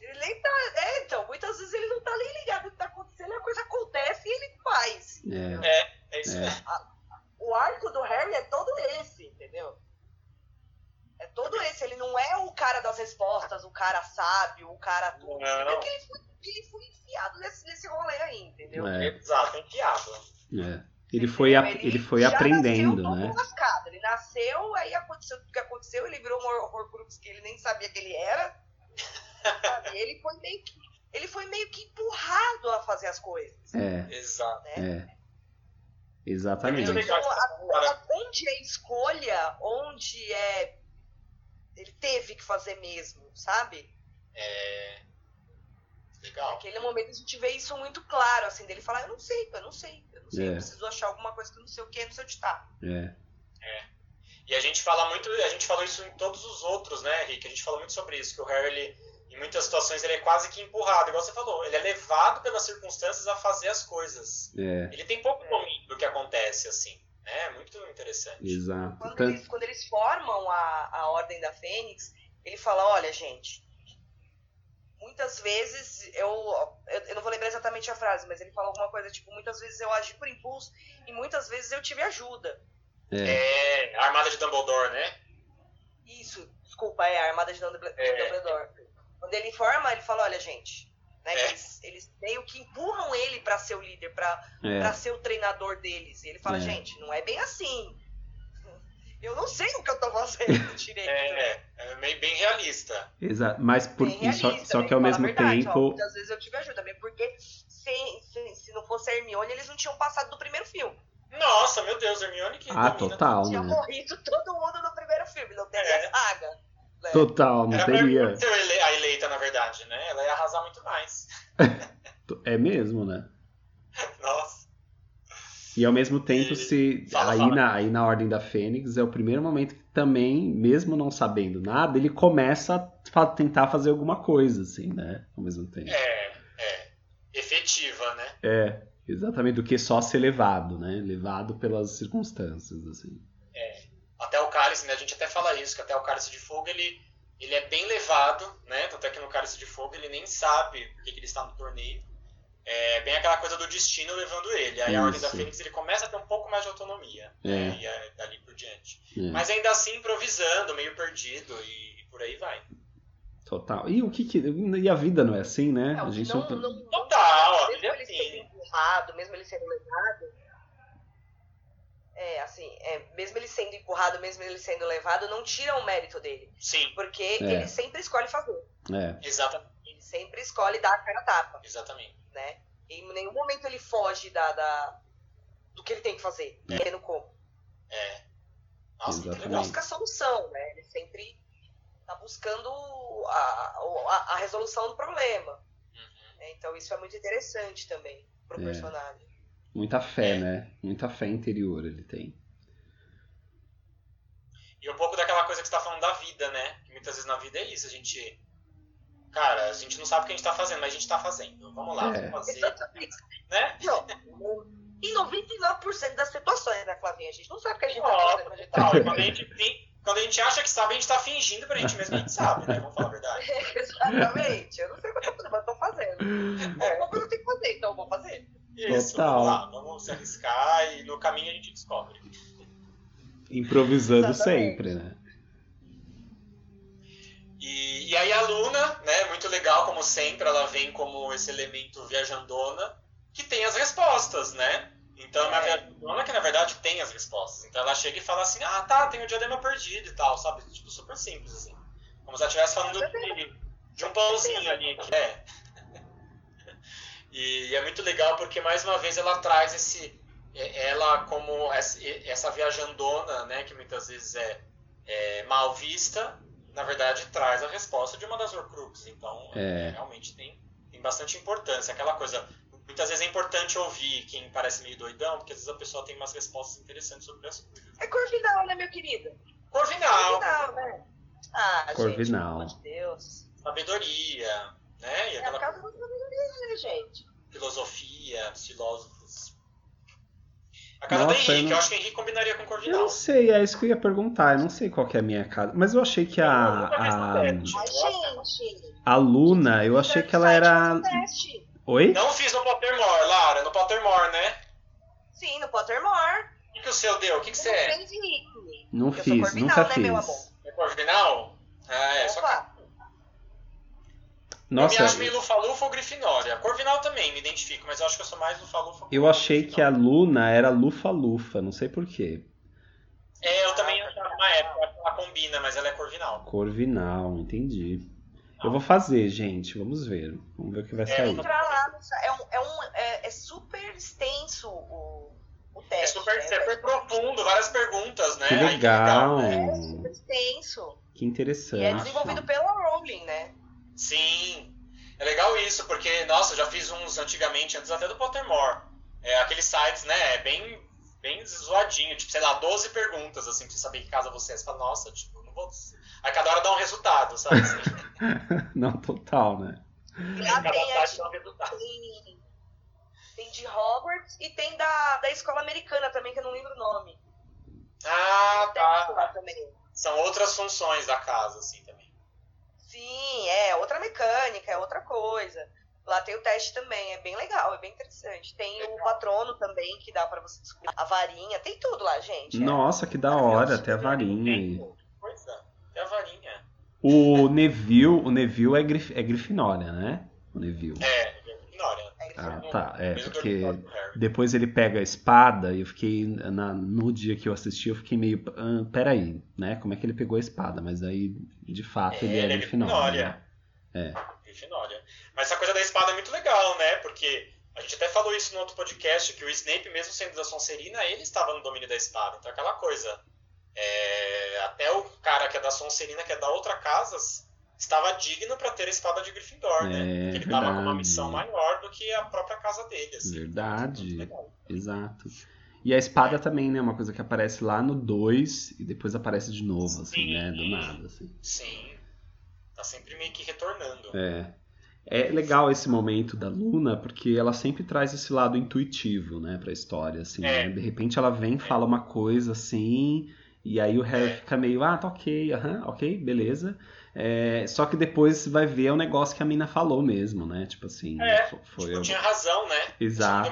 Ele nem tá. É, então, muitas vezes ele não tá nem ligado no que tá acontecendo, a coisa acontece e ele faz. É, é, é isso é. o arco do Harry é todo esse, entendeu? É todo esse. Ele não é o cara das respostas, o cara sábio, o cara tudo. Não. Porque ele foi, ele foi enfiado nesse, nesse rolê aí, entendeu? É. Exato, enfiado. É. Ele foi, ele, ele foi aprendendo, né? Lascado. Ele nasceu, aí aconteceu o que aconteceu, ele virou um Horcrux que ele nem sabia que ele era. ele foi meio que ele foi meio que empurrado a fazer as coisas. É. Exato. Né? É. Exatamente. Então, a, a, onde é escolha, onde é. Ele teve que fazer mesmo, sabe? É. Legal. Naquele momento a gente vê isso muito claro, assim, dele falar, eu não sei, eu não sei, eu não sei, é. eu preciso achar alguma coisa que eu não sei o que, não sei onde tá. É. É. E a gente fala muito, a gente falou isso em todos os outros, né, Rick? A gente falou muito sobre isso, que o Harry, ele, em muitas situações, ele é quase que empurrado, igual você falou, ele é levado pelas circunstâncias a fazer as coisas. É. Ele tem pouco domínio do que acontece, assim. É muito interessante. Exato. Quando, eles, quando eles formam a, a Ordem da Fênix, ele fala, olha, gente, muitas vezes eu, eu, eu, não vou lembrar exatamente a frase, mas ele fala alguma coisa tipo, muitas vezes eu agi por impulso e muitas vezes eu tive ajuda. É, é a Armada de Dumbledore, né? Isso, desculpa, é a Armada de Dumbledore. É. Quando ele informa, ele fala, olha, gente, né, é. eles, eles, meio que empurram ele para ser o líder, para é. ser o treinador deles. E ele fala, é. gente, não é bem assim eu não sei o que eu tô fazendo direito. É, é meio bem realista. Exato, mas por, realista, só, só que ao mesmo verdade, tempo. Ó, muitas vezes eu tive ajuda, mesmo porque se, se, se não fosse a Hermione, eles não tinham passado do primeiro filme. Nossa, meu Deus, Hermione que. Ah, total. Tinha né? morrido todo mundo no primeiro filme, não teria é. saga. Né? Total, não Era teria. Ser a eleita, na verdade, né? Ela ia arrasar muito mais. é mesmo, né? Nossa. E ao mesmo tempo, se fala, aí, fala. Na, aí na Ordem da Fênix é o primeiro momento que também, mesmo não sabendo nada, ele começa a tentar fazer alguma coisa, assim, né? Ao mesmo tempo. É, é. efetiva, né? É, exatamente, do que só ser levado, né? Levado pelas circunstâncias, assim. É. Até o cálice, né? A gente até fala isso, que até o cálice de fogo ele, ele é bem levado, né? Tanto é que no cálice de fogo ele nem sabe por que ele está no torneio. É bem aquela coisa do destino levando ele. Aí a Ordem da Isso. Fênix ele começa a ter um pouco mais de autonomia. É. Né? E é dali por diante. É, Mas ainda assim improvisando, meio perdido e por aí vai. Total. E o que que. E a vida não é assim, né? Não, a gente não, não. não, Total, mesmo ele é ele assim. sendo empurrado, mesmo ele sendo levado. É, assim, é, mesmo ele sendo empurrado, mesmo ele sendo levado, não tira o mérito dele. Sim, Porque É. ele sempre escolhe fazer. É, exatamente. Ele sempre escolhe dar a cara a tapa, exatamente. né? Em nenhum momento ele foge da, da- do que ele tem que fazer, É. querendo como. É. Nossa, Exatamente. legal. Busca a solução, né? Ele sempre tá buscando a, a, a resolução do problema. Uhum. né? Então isso é muito interessante também pro É. personagem. Muita fé, né? Muita fé interior ele tem. E um pouco daquela coisa que você tá falando da vida, né? Que muitas vezes na vida é isso, a gente. Cara, a gente não sabe o que a gente tá fazendo, mas a gente tá fazendo. Vamos lá, É. vamos fazer. Exatamente. Né? Não, em 99% das situações, né, Flavinha? A gente não sabe o que a gente tá Ó, fazendo. quando a gente tá quando a gente tem- Quando a gente acha que sabe, a gente tá fingindo pra gente mesmo a gente sabe, né? Vamos falar a verdade. Exatamente. Eu não sei o que eu tô fazendo, mas eu tô fazendo. É. Eu tenho que fazer, então eu vou fazer. Isso, Total. vamos lá, vamos se arriscar e no caminho a gente descobre. Improvisando sempre, né? E, e aí a Luna, né, muito legal, como sempre, ela vem como esse elemento viajandona que tem as respostas, né? Então é uma É. viajandona que na verdade tem as respostas. Então ela chega e fala assim, ah tá, tem o diadema perdido e tal, sabe? Tipo, super simples, assim. Como se ela estivesse falando de, de um pãozinho ali. Que é. E é muito legal porque mais uma vez ela traz esse. é- Ela como essa viajandona, né, que muitas vezes é, é mal vista, na verdade traz a resposta de uma das Horcruxes. Então, É. é, realmente tem, tem bastante importância. Aquela coisa, muitas vezes é importante ouvir quem parece meio doidão, porque às vezes a pessoa tem umas respostas interessantes sobre as coisas. É Corvinal, né, meu querido? Corvinal, Corvinal, né? Ah, Corvinal. gente, pelo amor de Deus. sabedoria, né? E É aquela casa da sabedoria, né, gente? filosofia, os filósofos. A casa do Nossa, eu Henrique, não- eu acho que o Henrique combinaria com o Eu Corvinal. não sei, é isso que eu ia perguntar. Eu não sei qual que é a minha casa. Mas eu achei que a, Eu a, a Luna, eu achei que ela era. Oi? Não fiz no Pottermore, Lara, no Pottermore, né? Sim, no Pottermore. O que, que o seu deu? O que, que você é? Não Eu sou fiz, Corvinal, nunca né, fiz. meu amor? É Corvinal? Ah, é, só que Opa. eu Nossa, me acho meio Lufa-Lufa ou Grifinória. Corvinal também me identifico, mas eu acho que eu sou mais Lufa-Lufa. eu achei que a Luna era Lufa-Lufa, não sei porquê. É, eu também achava uma época, eu acho que ela combina, mas ela é Corvinal. Corvinal, entendi. Eu vou fazer, gente, vamos ver. Vamos ver o que vai É, sair. Entrar lá, é, um, é, um, é, é super extenso o, o É teste. super, né? super profundo, várias perguntas, né? Que Ai, legal. É super extenso. Que interessante. E é desenvolvido pela Rowling, né? Sim. É legal isso, porque, nossa, eu já fiz uns antigamente, antes até do Pottermore. É, aqueles sites, né, é bem, bem zoadinho, tipo, sei lá, 12 perguntas, assim, pra você saber que casa você é. Você fala, nossa, tipo, não vou... Aí cada hora dá um resultado, sabe? Assim, Não, total, né? Lá cada tem, site dá um resultado. tem, tem de Hogwarts e tem da, da escola americana também, que eu não lembro o nome. Ah, tá. também. São outras funções da casa, assim. Sim, é outra mecânica, é outra coisa. Lá tem o teste também, é bem legal, é bem interessante. Tem o Legal. patrono também, que dá pra você descobrir. A varinha, tem tudo lá, gente. é. Nossa, que da hora, até a varinha aí. Pois é, até a varinha. O Neville, o Neville é, grif, é Grifinória, né? O Neville. É. É, Ah, tá, é, porque depois ele pega a espada e eu fiquei, na- no dia que eu assisti, eu fiquei meio, ah, peraí, né? Como é que ele pegou a espada? Mas aí, de fato, ele é, ele é Grifinória. Grifinória. né? Grifinória. Mas essa coisa da espada é muito legal, né? Porque a gente até falou isso no outro podcast, que o Snape, mesmo sendo da Sonserina, ele estava no domínio da espada. Então aquela coisa. é, até o cara que é da Sonserina, que é da outra casa, estava digno para ter a espada de Gryffindor, né? É, Porque ele estava com uma missão maior do que a própria casa dele. Assim. Verdade. Legal. Exato. E a espada também, né? Uma coisa que aparece lá no 2 e depois aparece de novo, assim, Sim. né? Do nada, assim. Sim. Tá sempre meio que retornando. É. é legal esse momento da Luna, porque ela sempre traz esse lado intuitivo, né, pra história, assim, É. né? De repente ela vem, fala uma coisa assim, e aí o Harry É. fica meio, ah, tá ok, aham, ok, beleza. É, só que depois vai ver o negócio que a mina falou mesmo, né? Tipo assim, É, fo- foi. Tipo, tinha razão, né? Exato.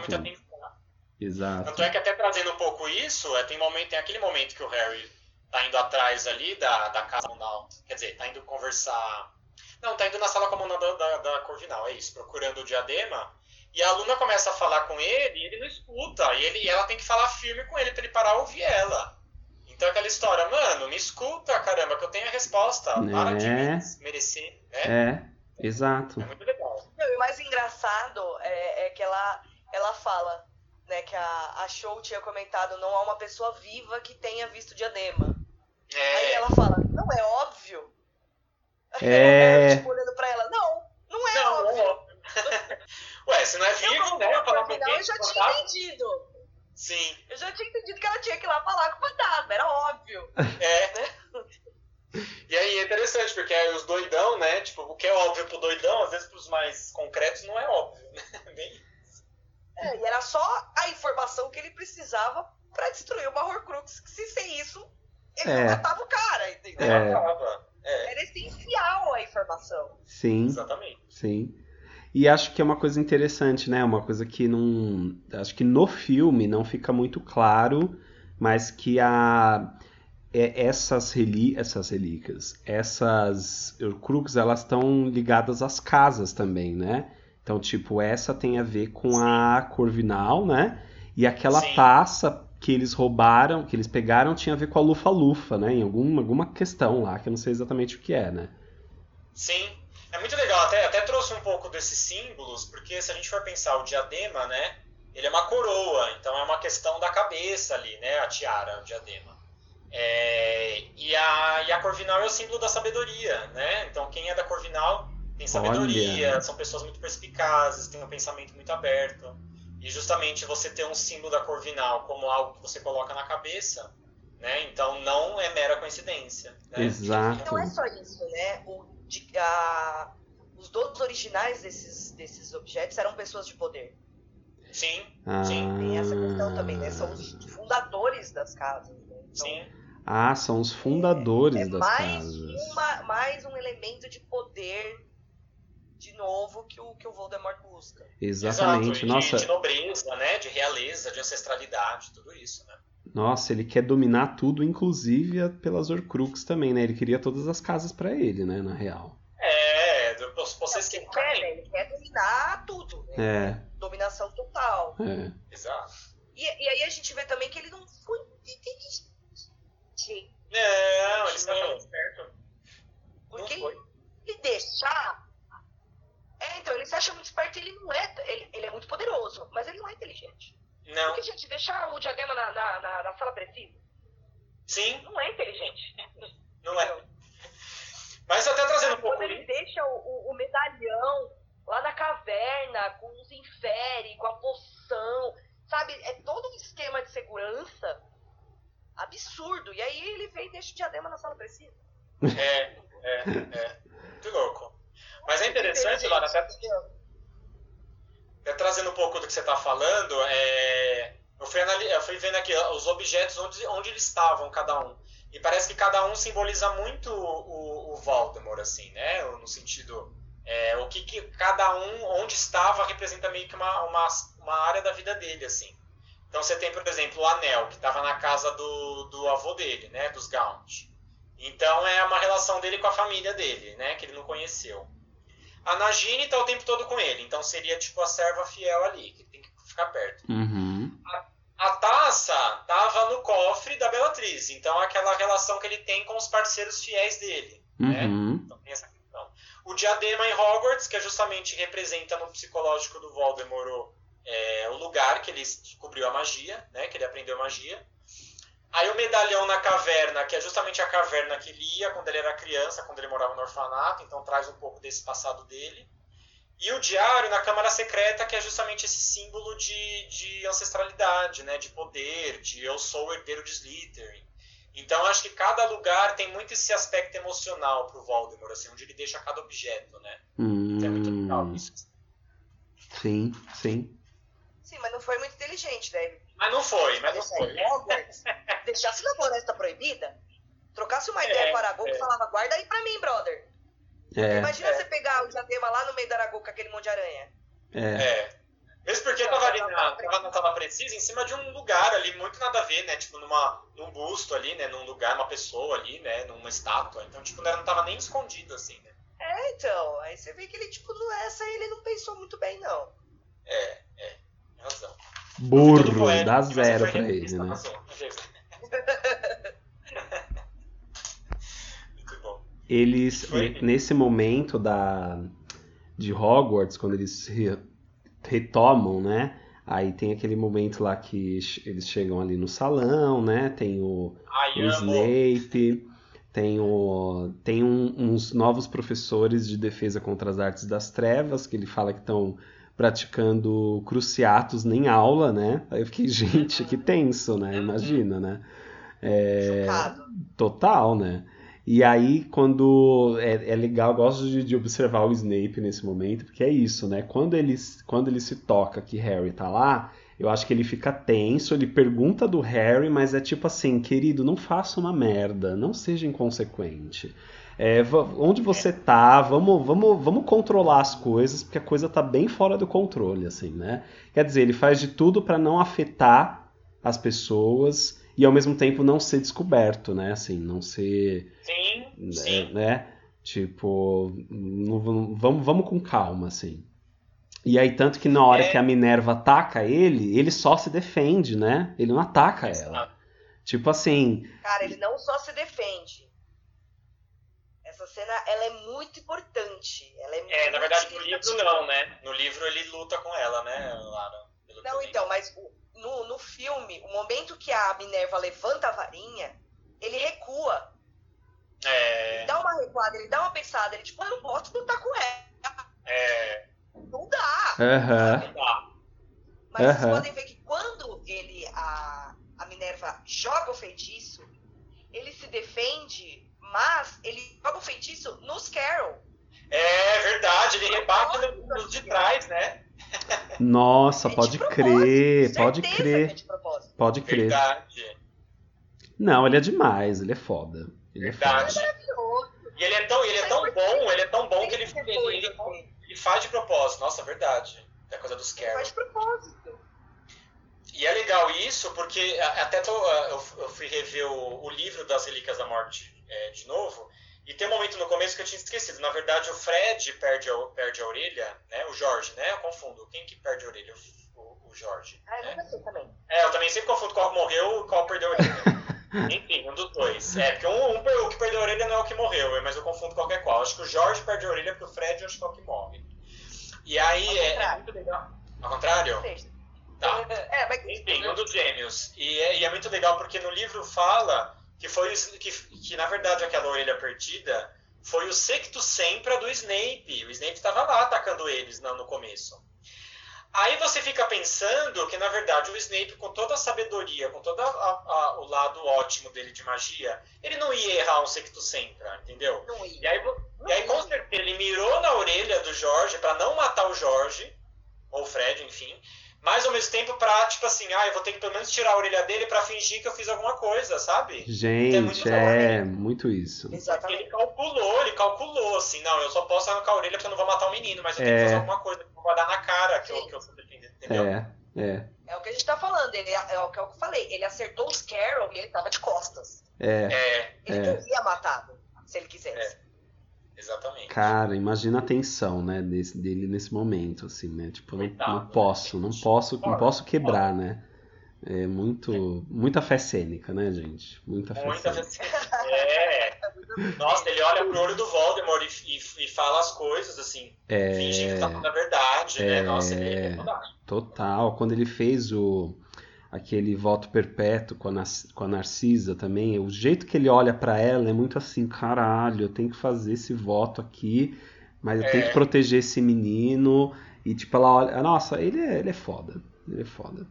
Exato. Tanto é que até trazendo um pouco isso, é, tem, momento, tem aquele momento que o Harry tá indo atrás ali da, da casa comunal. Quer dizer, tá indo conversar. Não, tá indo na sala comunal da, da, da Corvinal, é isso, procurando o diadema. E a Luna começa a falar com ele e ele não escuta. E, ele, e ela tem que falar firme com ele pra ele parar a ouvir ela. Então aquela história, mano, me escuta, caramba, que eu tenho a resposta. Para de É. me merecer. né? É, exato. É muito legal. Não, e o mais engraçado é, é que ela, ela fala, né, que a, a Show tinha comentado, não há uma pessoa viva que tenha visto diadema. Aí É, ela fala, não é óbvio? É. tipo, olhando pra ela, não, não é não, óbvio. ó. Ué, se não é Eu, vivo, né? boa Falar com corvinal, quem? eu já tinha entendido. Sim. Eu já tinha entendido que ela tinha que ir lá falar com o fantasma, era óbvio. É. E aí é interessante, porque aí os doidão, né? Tipo, o que é óbvio pro doidão, às vezes pros mais concretos não é óbvio, né? Bem, É, e era só a informação que ele precisava pra destruir uma Horcrux, que se sem isso, ele É. não matava o cara, entendeu? É. É, Era essencial a informação. Sim. exatamente. Sim. E acho que é uma coisa interessante, né? Uma coisa que não. Acho que no filme não fica muito claro, mas que a. é- essas, reli essas relíquias, essas Horcrux, elas estão ligadas às casas também, né? Então, tipo, essa tem a ver com a Corvinal, né? E aquela Sim. taça que eles roubaram, que eles pegaram, tinha a ver com a Lufa-Lufa, né? Em alguma, alguma questão lá, que eu não sei exatamente o que é, né? Sim. É muito legal, até, até trouxe um pouco desses símbolos, porque se a gente for pensar o diadema, né? Ele é uma coroa, então é uma questão da cabeça ali, né? A tiara, o diadema. É, e, a, e a Corvinal é o símbolo da sabedoria, né? Então quem é da Corvinal tem sabedoria, Olha. são pessoas muito perspicazes, têm um pensamento muito aberto. E justamente você ter um símbolo da Corvinal como algo que você coloca na cabeça, né? Então não é mera coincidência. Né? Exato. Não é só isso, né? O, de- a- os donos originais desses, desses objetos eram pessoas de poder. Sim, Ah, Sim, Tem essa questão também, né? São os fundadores das casas. Né? Então, sim. Ah, são os fundadores é das mais, casas. uma, mais um elemento de poder de novo que o, que o Voldemort busca. Exatamente. Exato, Nossa, de, de nobreza, né? De realeza, de ancestralidade, tudo isso, né? Nossa, ele quer dominar tudo, inclusive pelas Horcrux também, né? Ele queria todas as casas pra ele, né? Na real. É, vocês que ele quer, né? Ele quer dominar tudo. Né? É, Dominação total. é. Exato. E, e aí a gente vê também que ele não foi inteligente. Não, eles estão esperto. Porque Não foi. ele deixar. É, então, ele se acha muito esperto e ele não é. Ele, ele é muito poderoso, mas ele não é inteligente. Não. Porque, gente, deixar o diadema na, na, na, na sala precisa Sim, não é inteligente. não é. Mas até trazendo um pouco Quando ele deixa o, o- medalhão lá na caverna, com os infere, com a poção, sabe? É todo um esquema de segurança absurdo. E aí ele vem e deixa o diadema na sala precisa. É, é, é. Muito louco. Mas é interessante, Lara, até, até trazendo um pouco do que você está falando, é, eu, fui eu fui vendo aqui os objetos onde, onde eles estavam, cada um. E parece que cada um simboliza muito o, o Voldemort, assim, né? No sentido. é, o que, que cada um, onde estava, representa meio que uma, uma, uma área da vida dele, assim. Então você tem, por exemplo, o Anel, que estava na casa do, do avô dele, né? Dos Gaunt. Então é uma relação dele com a família dele, né? Que ele não conheceu. A Nagini tá o tempo todo com ele, então seria tipo a serva fiel ali, que tem que ficar perto. Uhum. A taça tava no cofre da Bellatrix, então aquela relação que ele tem com os parceiros fiéis dele. né? Uhum. Então tem essa questão. O diadema em Hogwarts, que é justamente representa no psicológico do Voldemort o, é, o lugar que ele descobriu a magia, né? Que ele aprendeu magia. Aí o medalhão na caverna, que é justamente a caverna que ele ia quando ele era criança, quando ele morava no orfanato, então traz um pouco desse passado dele. E o diário na Câmara Secreta, que é justamente esse símbolo de, de ancestralidade, né? De poder, de eu sou o herdeiro de Slytherin. Então acho que cada lugar tem muito esse aspecto emocional pro Voldemort, assim, onde ele deixa cada objeto, né? Hum, Então é muito legal isso. sim, sim. Sim, mas não foi muito inteligente, né? Mas não foi, mas não foi. Hogwarts, deixasse na floresta proibida, trocasse uma ideia É, com o Aragorn é. e falava, guarda aí pra mim, brother. É, Imagina É. você pegar o diadema lá no meio da Aragorn com aquele monte de aranha. é. É. Mesmo porque tava ali na, tava, não tava preciso, em cima de um lugar ali, muito nada a ver, né? Tipo, numa, num busto ali, né? Num lugar, uma pessoa ali, né? Numa estátua. Então, tipo, não tava nem escondido, assim, né? É, então, aí você vê que ele, tipo, nessa ele não pensou muito bem, não. É, é. Tem razão. Burro, poeta, dá zero pra ele, né? razão. Muito bom. Eles, nesse momento da, de Hogwarts, quando eles re- retomam, né? Aí tem aquele momento lá que eles chegam ali no salão, né? Tem o, o. Snape, tem, o, tem um- uns novos professores de defesa contra as artes das trevas, que ele fala que estão praticando cruciatos em aula, né? Aí eu fiquei, gente, que tenso, né? Imagina, né? É, Chocado. Total, né? E aí, quando. É, é legal, eu gosto de, de observar o Snape nesse momento, porque é isso, né? Quando ele, quando ele se toca que Harry tá lá, eu acho que ele fica tenso, ele pergunta do Harry, mas é tipo assim, querido, não faça uma merda, não seja inconsequente. É, onde você tá, vamos, vamos, vamos controlar as coisas, porque a coisa tá bem fora do controle, assim, né? Quer dizer, ele faz de tudo para não afetar as pessoas e ao mesmo tempo não ser descoberto, né? Assim, não ser Sim, é, sim. né? Tipo, não- não- vamos, vamos com calma, assim. E aí, tanto que na hora É. que a Minerva ataca ele, ele só se defende, né? Ele não ataca ela. Exato. Tipo assim, Cara, ele não só se defende. Essa cena, ela é muito importante. Ela é, É, muito na verdade, no livro significativa. não, né? No livro ele luta com ela, né, Lara? Não, então, mas o- no, no filme, o momento que a Minerva levanta a varinha, ele recua. É, Ele dá uma recuada, ele dá uma pensada. Ele, tipo, eu não posso lutar com ela. é, Não dá. aham, tá. Mas vocês Aham. podem ver que quando ele, a, a Minerva joga o feitiço, ele se defende, mas ele joga o feitiço nos Carol. É verdade, ele rebate no- nos de trás, né? Nossa, É de pode crer, pode crer, que é de propósito. pode crer. Verdade. Não, ele é demais, ele é foda. Ele é Verdade. foda. Maravilhoso. E ele é tão, ele é tão bom, ele é tão bom que ele, ele, assim. ele faz de propósito. Nossa, verdade. É coisa dos Ele Carol. faz de propósito. E é legal isso, porque até tô, eu, eu fui rever o, o livro das Relíquias da Morte é, de novo, e tem um momento no começo que eu tinha esquecido. Na verdade, o Fred perde a, perde a orelha, né? O Jorge, né? Eu confundo. Quem que perde a orelha? O, o- o Jorge. Ah, eu né? sei também. É, eu também sempre confundo qual morreu e qual perdeu a orelha. Enfim, um dos dois. É, porque um, um o que perdeu a orelha não é o que morreu, mas eu confundo qualquer qual. Acho que o Jorge perde a orelha pro Fred eu acho que é o que morre. E aí é, é contrário. muito legal. Ao contrário? Tá. É, mas Enfim, um dos gêmeos. E é, e é muito legal porque no livro fala que foi que, que na verdade aquela orelha perdida foi o Secto Sempra do Snape. O Snape estava lá atacando eles no, no começo. Aí você fica pensando que na verdade o Snape, com toda a sabedoria, com todo a- a- o lado ótimo dele de magia, ele não ia errar um Secto Sempra, entendeu? não E ia. aí, vo- e aí, com certeza, ele mirou na orelha do Jorge pra não matar o Jorge, ou o Fred, enfim, mas ao mesmo tempo pra, tipo assim, ah, eu vou ter que pelo menos tirar a orelha dele pra fingir que eu fiz alguma coisa, sabe? Gente, é muito isso. Porque Exatamente. ele calculou, ele calculou, assim, não, eu só posso arrancar a orelha porque eu não vou matar o menino, mas eu tenho É. que fazer alguma coisa, eu vou dar na cara que eu, Sim. que eu defendendo, entendeu? É, é, É o que a gente tá falando. Ele, é o que eu falei. Ele acertou os Carol e ele tava de costas. é. É, Ele É. teria matado, se ele quisesse. Exatamente. Cara, imagina a tensão, né, desse, dele nesse momento, assim, né? Tipo, não, Coitado, não posso, não posso, não posso quebrar, né? É muito, muita fé cênica, né, gente? Muita fé Muita cênica. É. Nossa, ele olha pro olho do Voldemort e, e- e fala as coisas, assim, É, fingindo que tá falando a verdade, né? É. Nossa, ele é verdade. total. Quando ele fez o aquele voto perpétuo com a, com a Narcisa também, o jeito que ele olha pra ela é muito assim, caralho, eu tenho que fazer esse voto aqui, mas eu tenho É. que proteger esse menino. E tipo, ela olha, nossa, ele é, ele é foda. Ele é foda.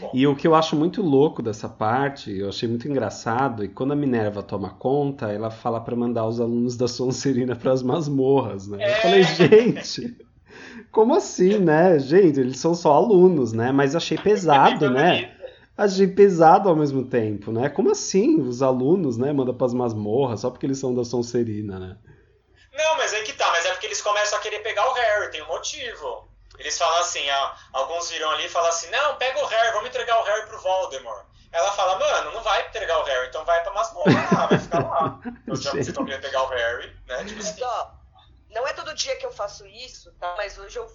Muito E o que eu acho muito louco dessa parte, eu achei muito engraçado, e quando a Minerva toma conta, ela fala para mandar os alunos da Sonserina para as masmorras, né? É. Eu falei, gente, como assim, né? Gente, eles são só alunos, né? Mas achei pesado, né? Achei pesado ao mesmo tempo, né? Como assim os alunos, né, mandam para as masmorras só porque eles são da Sonserina, né? Não, mas é que tá, mas é porque eles começam a querer pegar o Harry, tem um motivo. Eles falam assim, ó, alguns viram ali e falam assim, não, pega o Harry, vamos entregar o Harry pro Voldemort. Ela fala, mano, não vai entregar o Harry, então vai pra masmorra lá, vai ficar lá. Então já vocês estão querendo pegar o Harry, né? Tipo assim. Mas, não é todo dia que eu faço isso, tá? Mas hoje eu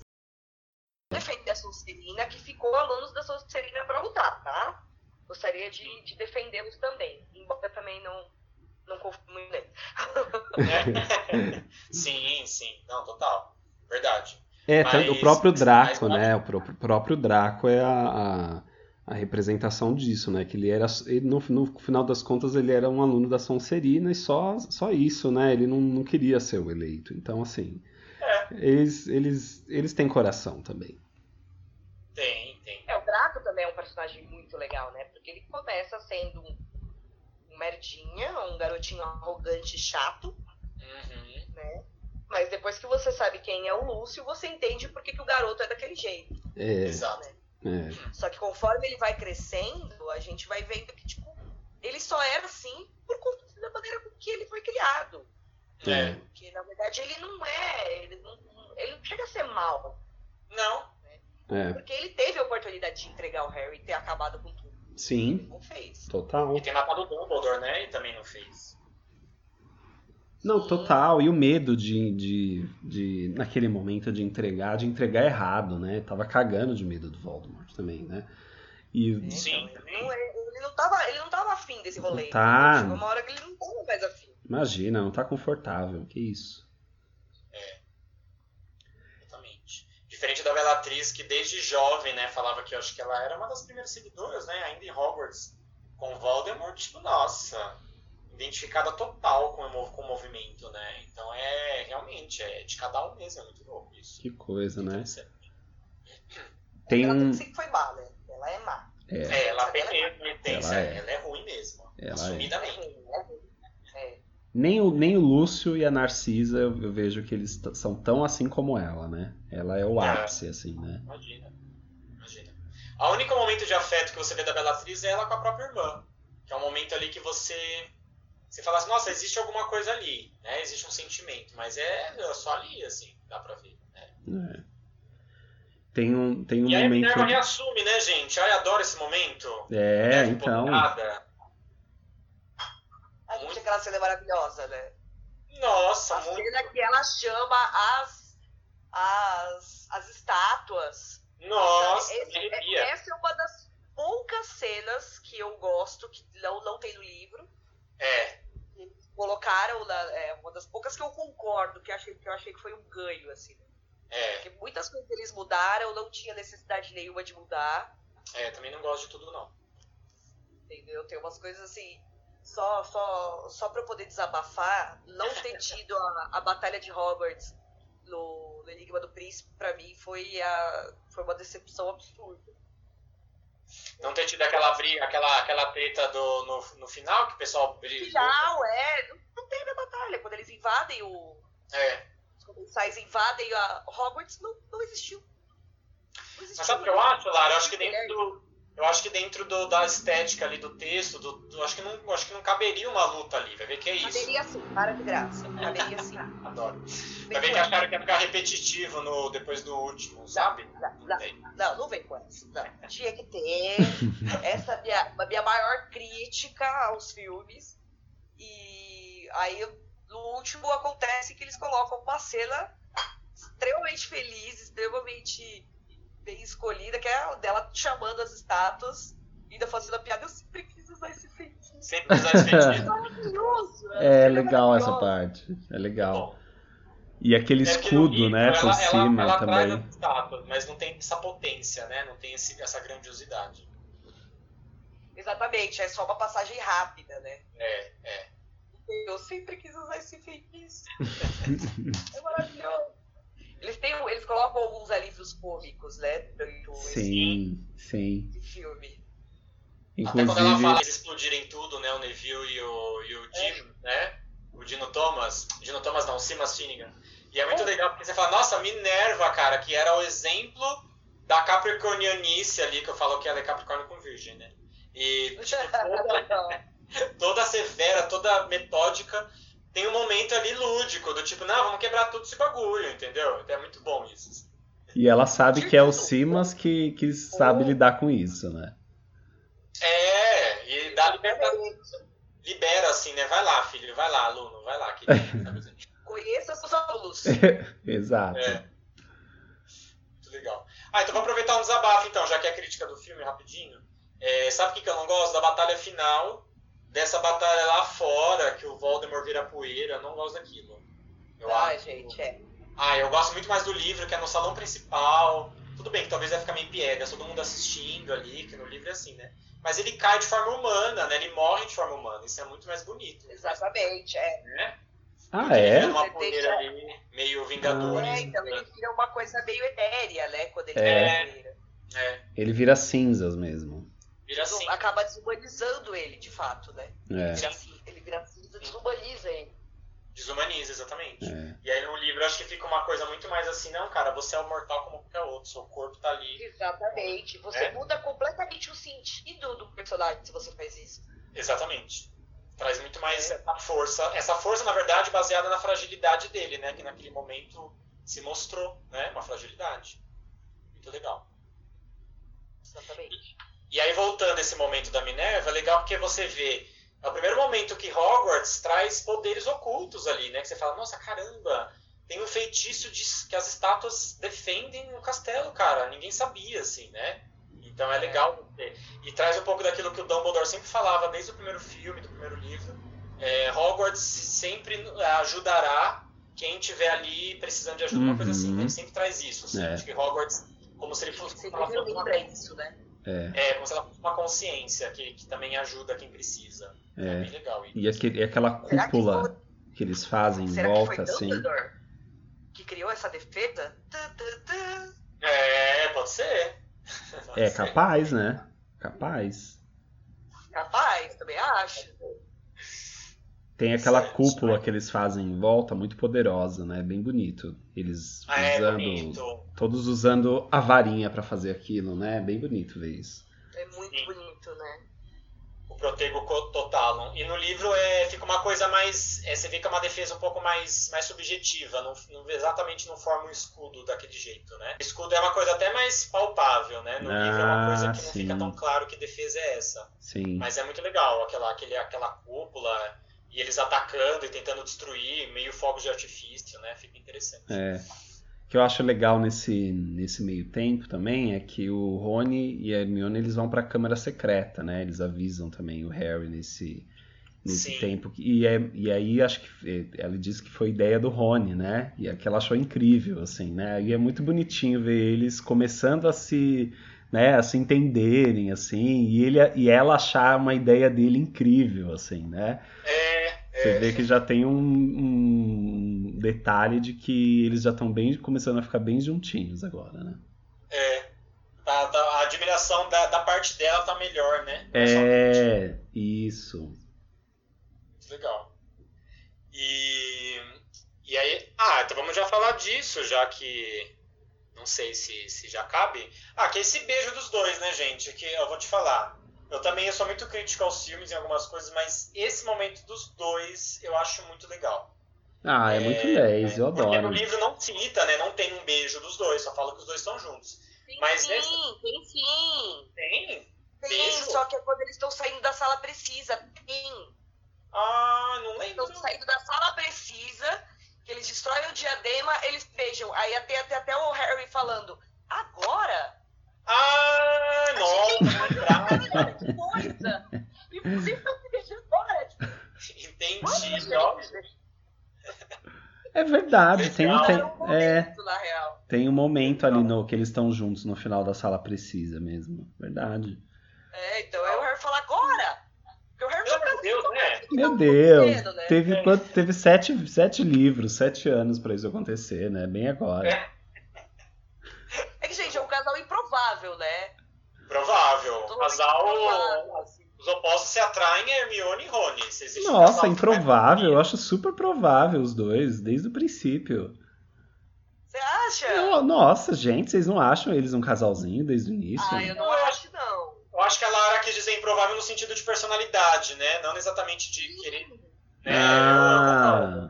defender a Sonserina, que ficou alunos da Sonserina pra lutar, tá? Gostaria de, de defendê-los também, embora também não, não confio muito neles. sim, sim, não, total. Verdade. É, mas, o próprio Draco, né? O próprio, próprio Draco é a, a, a, representação disso, né? Que ele era, ele, no, no, final das contas, ele era um aluno da Sonserina e só, só isso, né? Ele não, não queria ser o eleito. Então, assim, é. eles, eles, eles têm coração também. Tem, tem. É, o Draco também é um personagem muito legal, né? Porque ele começa sendo um, um merdinha, um garotinho arrogante chato, uhum. né? Mas depois que você sabe quem é o Lúcio, você entende por que, que o garoto é daquele jeito. É. Exato. Né? É. Só que conforme ele vai crescendo, a gente vai vendo que, tipo, ele só era assim por conta da maneira com que ele foi criado. É. Porque, na verdade, ele não é. Ele não, ele não chega a ser mal. Não. Né? É. Porque ele teve a oportunidade de entregar o Harry e ter acabado com tudo. Sim. Ele não fez. Total. E tem matado o Dumbledore, né? E também não fez. Não, total. E o medo de, de, de, naquele momento, de entregar, de entregar errado, né? Tava cagando de medo do Voldemort também, né? E... Sim. Ele não tava, ele não tava afim desse rolê. Tá. Chegou uma hora que ele não tava mais afim. Imagina, não tá confortável. Que isso. É. Exatamente. Diferente da Bellatrix, que desde jovem, né, falava que eu acho que ela era uma das primeiras seguidoras, né? Ainda em Hogwarts. Com Voldemort, tipo, nossa identificada total com o, com o movimento, né? Então é realmente é de cada um mesmo, é muito louco isso. Que coisa, né? Tem um. sempre foi má, né? Ela é má. É, é ela é mesmo, intensa, ela, é. ela é ruim mesmo. Ela assumidamente. É. é. Nem o, nem o Lúcio e a Narcisa eu, eu vejo que eles são tão assim como ela, né? Ela é o é. ápice, assim, né? Imagina. Imagina. O único momento de afeto que você vê da Bellatrix é ela com a própria irmã. Que é um momento ali que você você fala assim, nossa, existe alguma coisa ali, né? Existe um sentimento, mas é, é só ali, assim, dá pra ver. Né? É. Tem um, tem um e momento. E aí a reassume, né, gente? Ai, adoro esse momento. É, então. A gente, aquela cena maravilhosa, né? Nossa, a muito. cena que ela chama as, as, as estátuas. Nossa, Esse, é, essa é uma das poucas cenas que eu gosto, que não, não tem no livro. É colocaram na, é, uma das poucas que eu concordo, que, achei, que eu achei que foi um ganho, assim. Né? É. Porque muitas coisas eles mudaram, não tinha necessidade nenhuma de mudar. É, também não gosto de tudo, não. Entendeu? Tem umas coisas assim, só, só, só pra eu poder desabafar, não ter tido a, a Batalha de Hogwarts no, no Enigma do Príncipe, pra mim, foi, a, foi uma decepção absurda. Não ter tido aquela briga, aquela, aquela treta do, no, no final, que o pessoal briga. Final, é. Não, não teve a batalha. Quando eles invadem o. É. Os comensais invadem a Hogwarts, não, não existiu. Não existiu Mas sabe o que eu acho, Lara? Eu acho que dentro do, eu acho que dentro do, da estética ali do texto, do, do, acho, que não, acho que não caberia uma luta ali. Vai ver que é isso. Caberia sim, para de graça. Caberia sim. Adoro. Vai ver que acharam que ia ficar repetitivo no, depois do último, sabe? Não, não, não, não, não vem com essa. Não. Tinha que ter. Essa é minha, a minha maior crítica aos filmes. E aí, no último, acontece que eles colocam uma cena extremamente feliz, extremamente bem escolhida, que é a dela chamando as estátuas e ainda fazendo a piada. Eu sempre quis usar esse feitiço. Sempre usar esse feitiço. É maravilhoso. É, é legal essa parte. É legal. E aquele é escudo, né, por ela, cima ela, ela também. Estátuas, mas não tem essa potência, né? Não tem esse, essa grandiosidade. Exatamente, é só uma passagem rápida, né? É, é. Eu sempre quis usar esse feitiço. é maravilhoso. Eles, têm, eles colocam alguns alívios cômicos, né? Durante sim, sim. esse filme. Inclusive... Até quando ela fala eles explodirem tudo, né? O Neville e o, e o Jim, é. né? O Dino Thomas. Dino Thomas não, o Simas Finnegan. E é muito é. legal porque você fala, nossa, Minerva, cara, que era o exemplo da capricornianice ali, que eu falo que ela é capricórnio com virgem, né? E tipo, toda, toda severa, toda metódica, tem um momento ali lúdico, do tipo, não, vamos quebrar tudo esse bagulho, entendeu? Então é muito bom isso. E ela sabe que é o Simas que, que sabe lidar com isso, né? É, e dá liberdade. Libera assim, né? Vai lá, filho, vai lá, aluno, vai lá. Conheça seus alunos. Exato. É. Muito legal. Ah, então vou aproveitar um desabafo, então, já que é a crítica do filme, rapidinho. É, sabe o que, que eu não gosto? Da batalha final, dessa batalha lá fora, que o Voldemort vira poeira. Eu não gosto daquilo. Eu ah, acho. gente, é. Ah, eu gosto muito mais do livro, que é no salão principal. Tudo bem que talvez vai ficar meio piega, todo mundo assistindo ali, que no livro é assim, né? Mas ele cai de forma humana, né? Ele morre de forma humana. Isso é muito mais bonito. Exatamente, é. Né? Ah, é? Uma poeira ali, meio Vingadores. É, então ele vira uma coisa meio etérea, né? Quando ele é. É. Ele vira cinzas mesmo. Vira cinza. Acaba desumanizando ele, de fato, né? É. Vira, ele vira cinza, desumaniza ele. Desumaniza, exatamente. É. E aí no livro acho que fica uma coisa muito mais assim, não, cara, você é o mortal como qualquer outro, seu corpo tá ali. Exatamente. Você é. muda completamente o sentido do personagem se você faz isso. Exatamente. Traz muito mais é. força. Essa força, na verdade, baseada na fragilidade dele, né? Que naquele momento se mostrou, né? Uma fragilidade. Muito legal. Exatamente. E, aí, voltando esse momento da Minerva, é legal porque você vê é o primeiro momento que Hogwarts traz poderes ocultos ali, né? Que você fala, nossa, caramba, tem um feitiço de, que as estátuas defendem o castelo, cara. Ninguém sabia, assim, né? Então é legal ter. E traz um pouco daquilo que o Dumbledore sempre falava desde o primeiro filme, do primeiro livro. É, Hogwarts sempre ajudará quem estiver ali precisando de ajuda, uhum. uma coisa assim. Né? Ele sempre traz isso. Assim, é. Acho que Hogwarts, como se ele fosse. Sempre lembra isso, né? É. é, como se ela fosse uma consciência que, que também ajuda quem precisa. É, é bem legal. E, aquele, aquela cúpula que, foi... que, eles fazem em volta, que foi assim. Que criou essa defesa? É, pode ser. Pode é ser. capaz, né? Capaz. Capaz, também acho. Tem aquela cúpula que eles fazem em volta, muito poderosa, né? Bem bonito. Eles ah, é usando. É todos usando a varinha para fazer aquilo, né? Bem bonito ver isso. É muito Sim. bonito, né? O Protego Totalum. E no livro é, fica uma coisa mais. É, você vê que é uma defesa um pouco mais, mais subjetiva. Não, não, exatamente não forma um escudo daquele jeito, né? O escudo é uma coisa até mais palpável, né? No ah, livro é uma coisa que não sim. fica tão claro que defesa é essa. Sim. Mas é muito legal, aquela, aquele, aquela cúpula e eles atacando e tentando destruir, meio fogos de artifício, né? Fica interessante. É. O que eu acho legal nesse, nesse meio tempo também é que o Rony e a Hermione eles vão para a câmara secreta, né? Eles avisam também o Harry nesse, nesse Sim. tempo. E, é, e aí acho que é, ela disse que foi ideia do Rony, né? E é que ela achou incrível, assim, né? E é muito bonitinho ver eles começando a se, né, a se entenderem, assim, e, ele, e ela achar uma ideia dele incrível, assim, né? É, você é. vê que já tem um, um, detalhe de que eles já estão bem começando a ficar bem juntinhos agora, né? É. A, a admiração da, da, parte dela tá melhor, né? É, isso. Legal. E, e aí. Ah, então vamos já falar disso, já que. Não sei se, se já cabe. Ah, que é esse beijo dos dois, né, gente? Que eu vou te falar. Eu também eu sou muito crítico aos filmes em algumas coisas, mas esse momento dos dois eu acho muito legal. Ah, é, é muito 10, eu adoro. Porque no livro não cita, né? Não tem um beijo dos dois, só fala que os dois estão juntos. Tem mas sim, esse... tem sim. Tem? Tem, beijo? só que é quando eles estão saindo da sala precisa. Tem. Ah, não lembro. Estão saindo da sala precisa, que eles destroem o diadema, eles beijam. Aí até, até, até o Harry falando, agora? Ah, nossa! Que coisa! E vocês estão me deixando fora. Entendi, ó. É verdade, tem, tem, é, tem um momento ali no que eles estão juntos no final da sala precisa mesmo, verdade. É, então é o Harry fala agora. Porque o Harry Meu Deus, né? Meu Deus, pequeno, né? teve, é. teve sete, sete livros, sete anos para isso acontecer, né? Bem agora. É. é que, gente, é um casal improvável, né? Provável. Casal. Os opostos se atraem Hermione e Rony. Nossa, improvável. Eu acho super provável os dois, desde o princípio. Você acha? Eu, nossa, gente, vocês não acham eles um casalzinho desde o início? Ah, eu não acho, não. Eu acho que a Lara quis dizer improvável no sentido de personalidade, né? Não exatamente de querer. Né? Ah.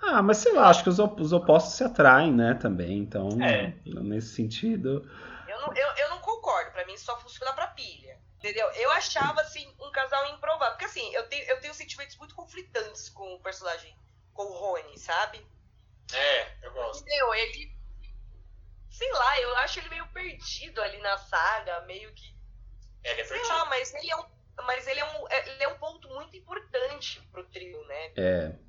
Ah, mas sei lá, acho que os, os opostos se atraem, né, também. Então, é. nesse sentido. Eu não, eu, eu não concordo, pra mim só funciona pra pilha. Entendeu? Eu achava, assim, um casal improvável. Porque, assim, eu tenho, eu tenho sentimentos muito conflitantes com o personagem, com o Rony, sabe? É, eu gosto. Entendeu? Ele. Sei lá, eu acho ele meio perdido ali na saga, meio que. É, ele é sei lá, mas ele é um. Mas ele é um, é, ele é um ponto muito importante pro trio, né? É.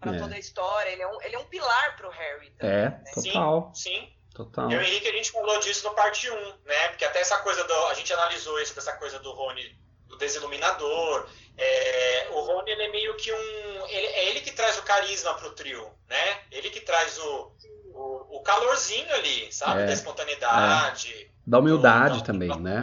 Pra é. toda a história. Ele é um, ele é um pilar pro Harry também, É, né? total. Sim, sim. Total. Eu e o Henrique, a gente falou disso no parte 1, né? Porque até essa coisa do. A gente analisou isso, essa coisa do Rony, do desiluminador. É, o Rony, ele é meio que um. Ele, é ele que traz o carisma pro trio, né? Ele que traz o, o, o calorzinho ali, sabe? É, da espontaneidade. É. Da humildade do, também, né?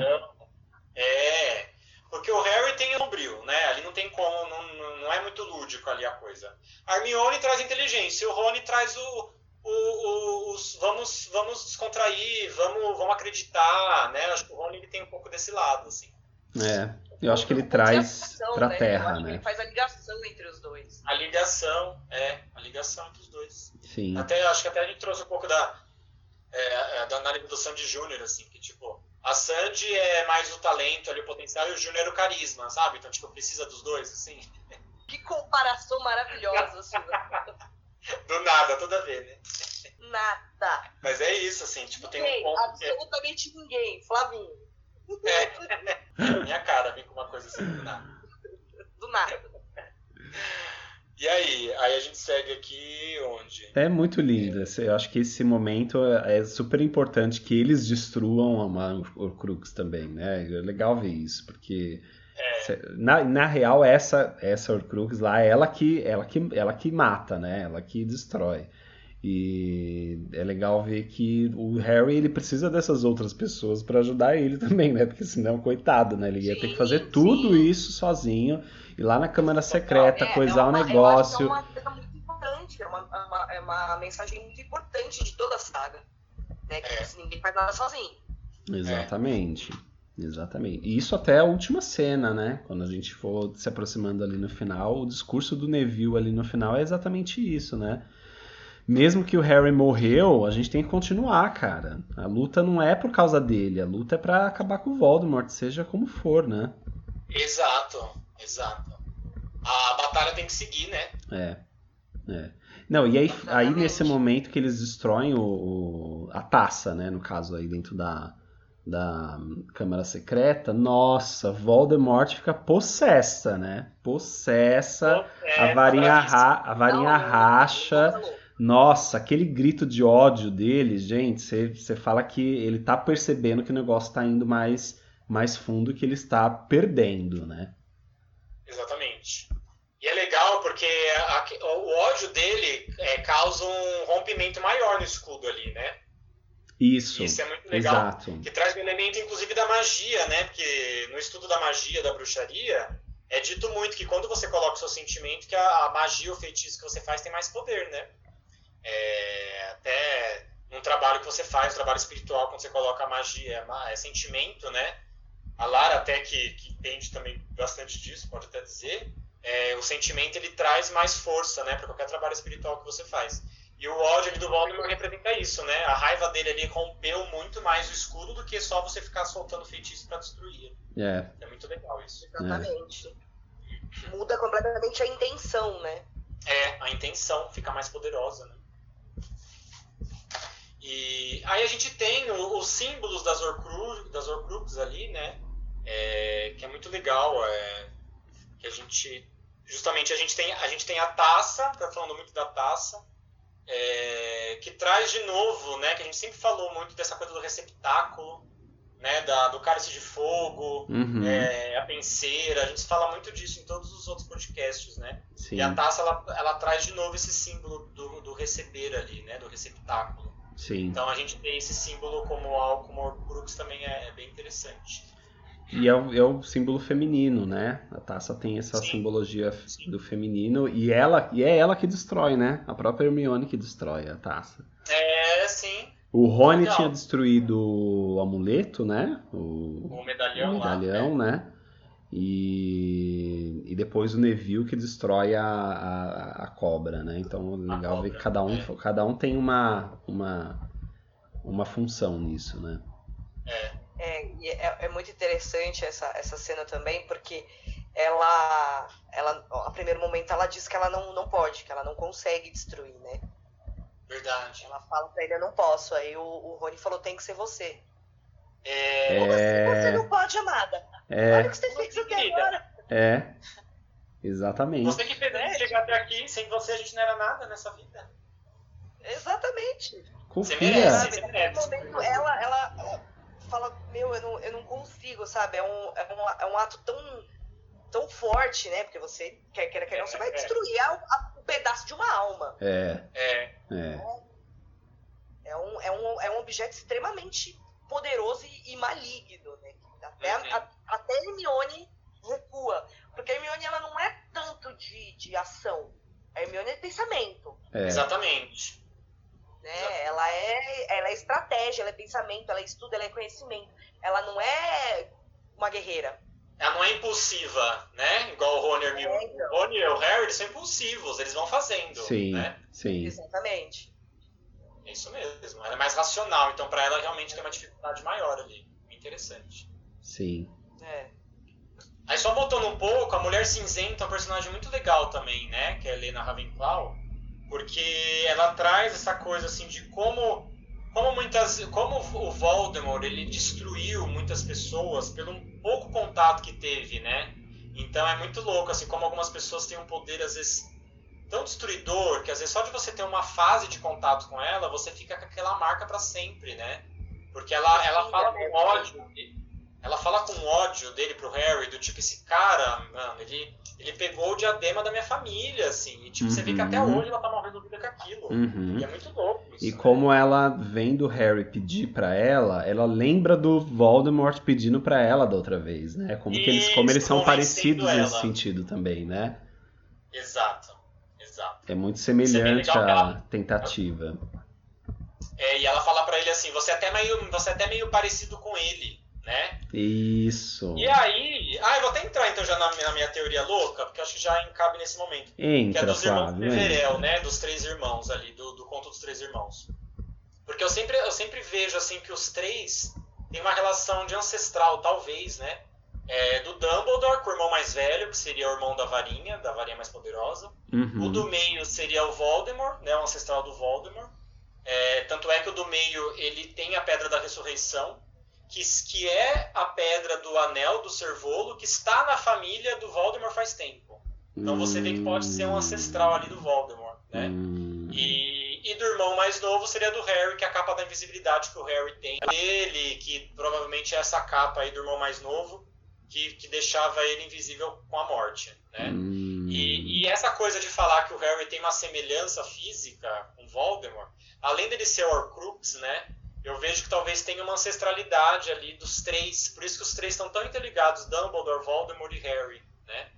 É. Porque o Harry tem o brilho, né? Ali não tem como, não, não é muito lúdico ali a coisa. A Hermione traz inteligência, o Rony traz o, o, o, os, vamos, vamos descontrair, vamos, vamos acreditar, né? Acho que o Rony ele tem um pouco desse lado, assim. É, eu acho que ele traz pra né? terra, né? ele faz a ligação entre os dois. A ligação, é, a ligação entre os dois. Sim. Até, acho que até a gente trouxe um pouco da, é, é da análise do Sandy Júnior, assim, que tipo, a Sandy é mais o talento ali, o potencial, e o Júnior é o carisma, sabe? Então, tipo, precisa dos dois, assim. Que comparação maravilhosa, assim. Do nada, toda vez, né? Nada. Mas é isso, assim, tipo, ninguém, tem um ponto. Absolutamente que... ninguém, Flavinho. É. Minha cara vem com uma coisa assim do nada. Do nada. E aí? Aí a gente segue aqui onde? É muito lindo. Eu acho que esse momento é super importante que eles destruam a Horcrux também, né? É legal ver isso, porque é. na, na real essa essa Horcrux lá, ela que ela que ela que mata, né? Ela que destrói. E é legal ver que o Harry ele precisa dessas outras pessoas para ajudar ele também, né? Porque senão, coitado, né? Ele ia sim, ter que fazer tudo sim. isso sozinho, ir lá na Câmara Secreta, é, coisar o é um negócio. é uma coisa muito importante, é uma, é uma, é uma, mensagem muito importante de toda a saga. Né? Que é. ninguém faz nada sozinho. Exatamente. Exatamente. E isso até a última cena, né? Quando a gente for se aproximando ali no final, o discurso do Neville ali no final é exatamente isso, né? Mesmo que o Harry morreu, a gente tem que continuar, cara. A luta não é por causa dele, a luta é para acabar com o Voldemort, seja como for, né? Exato, exato. A batalha tem que seguir, né? É. É. Não, e aí, aí nesse momento que eles destroem o, o, a taça, né? No caso aí dentro da, da Câmara Secreta, nossa, Voldemort fica possessa, né? Possessa, Possessa a varinha, ra, a varinha racha. Nossa, aquele grito de ódio dele, gente, você fala que ele tá percebendo que o negócio tá indo mais, mais fundo que ele está perdendo, né? Exatamente. E é legal porque a, o ódio dele é, causa um rompimento maior no escudo ali, né? Isso. Isso é muito legal. Exato. Que traz um elemento, inclusive, da magia, né? Porque no estudo da magia, da bruxaria, é dito muito que quando você coloca o seu sentimento, que a, a magia, o feitiço que você faz tem mais poder, né? É, até um trabalho que você faz, um trabalho espiritual, quando você coloca a magia, é, é sentimento, né? A Lara até que, que entende também bastante disso, pode até dizer, é, o sentimento ele traz mais força, né, para qualquer trabalho espiritual que você faz. E o ódio ali do Voldemort representa isso, né? A raiva dele ali rompeu muito mais o escudo do que só você ficar soltando feitiço para destruir. É. É muito legal isso. Exatamente. É. Muda completamente a intenção, né? É, a intenção fica mais poderosa, né? E aí a gente tem os símbolos das Horcrux, das Horcrux ali, né? É, que é muito legal. É, que a gente. Justamente a gente tem a, gente tem a taça, tá falando muito da taça, é, que traz de novo, né? Que a gente sempre falou muito dessa coisa do receptáculo, né, da, do cálice de fogo, Uhum. é, a penseira, a gente fala muito disso em todos os outros podcasts, né? Sim, E a taça, ela, ela traz de novo esse símbolo do, do receber ali, né, do receptáculo. Sim. Então a gente tem esse símbolo como algo como Horcrux também é, é bem interessante. E é o, é o símbolo feminino, né? A taça tem essa Sim. simbologia Sim. do feminino e ela e é ela que destrói, né? A própria Hermione que destrói a taça. É, sim, O Rony Legal. tinha destruído o amuleto, né? O, o medalhão, o lá. medalhão, né? E, e depois o Neville que destrói a, a, a cobra, né? Então legal ver que cada um, é. cada um tem uma, uma, uma função nisso, né? É, e é, é muito interessante essa, essa cena também, porque ela, ela, a primeiro momento, ela diz que ela não, não pode, que ela não consegue destruir, né? Verdade. Ela fala pra ele, eu não posso. Aí o, o Rony falou, tem que ser você. É, Como assim É. você não pode, amada? Olha É, o que você fez até agora. é. Exatamente. Você que fez a gente chegar até aqui, sem você a gente não era nada nessa vida. Exatamente. Confia. merece. Sabe, Você merece. momento, ela, ela, fala, meu, eu não, eu não consigo, sabe? É um, é um, é um ato tão, tão forte, né? Porque você, quer queira, quer não, você vai é. destruir a- a- um pedaço de uma alma. É, É, é. É um, é um, é um objeto extremamente poderoso e, e maligno, né? Até, a- Uhum. a, até Hermione recua. Porque a Hermione, ela não é tanto de, de ação. A Hermione é pensamento. é. exatamente. né? Ela é, ela é estratégia, ela é pensamento, ela é estudo, ela é conhecimento. Ela não é uma guerreira. Ela não é impulsiva, né? Igual o Rony e o. É, então. O Rony e o Harry eles são impulsivos, eles vão fazendo, Sim, né? sim. Exatamente. É isso mesmo. Ela é mais racional, então pra ela realmente tem uma dificuldade maior ali. Interessante. Sim. É. Aí só voltando um pouco, a Mulher Cinzenta é um personagem muito legal também, né? Que é a Helena Ravenclaw, porque ela traz essa coisa assim de como como muitas como o Voldemort ele destruiu muitas pessoas pelo pouco contato que teve, né? Então é muito louco assim como algumas pessoas têm um poder às vezes tão destruidor que às vezes só de você ter uma fase de contato com ela, você fica com aquela marca pra sempre, né? Porque ela ela fala com ódio, ela fala com ódio dele pro Harry, do tipo, esse cara, mano, ele, ele pegou o diadema da minha família, assim. E tipo, você vê que até Uhum. hoje ela tá mal resolvida com aquilo. Uhum. E é muito louco isso. E né? como ela vem do Harry pedir pra ela, ela lembra do Voldemort pedindo pra ela da outra vez, né? Como, que eles, como eles são parecidos nesse ela. sentido também, né? Exato, exato. É muito é semelhante que à ela- tentativa. É, e ela fala pra ele assim, você é até meio, você é até meio parecido com ele, né? Isso. E aí. Ah, eu vou até entrar então já na, minha- na minha teoria louca, porque acho que já encabe nesse momento. que é Entra, dos irmãos Flávio. Peverel, entra. né? Dos três irmãos ali, do, do conto dos três irmãos. Porque eu sempre, eu sempre vejo assim que os três têm uma relação de ancestral, talvez, né? É, do Dumbledore com o irmão mais velho, que seria o irmão da varinha, da varinha mais poderosa. O Uhum. do meio seria o Voldemort, né? O ancestral do Voldemort. É, tanto é que o do meio ele tem a Pedra da Ressurreição, que, que é a pedra do Anel do Servolo, que está na família do Voldemort faz tempo. Então você vê que pode ser um ancestral ali do Voldemort, né? Hum. E, e do irmão mais novo seria do Harry, que é a capa da invisibilidade que o Harry tem. Ele, que provavelmente é essa capa aí do irmão mais novo, que, que deixava ele invisível com a morte, né? Hum. E, e essa coisa de falar que o Harry tem uma semelhança física com Voldemort, além dele ser Horcrux, né? Eu vejo que talvez tenha uma ancestralidade ali dos três, por isso que os três estão tão interligados, Dumbledore, Voldemort e Harry, né?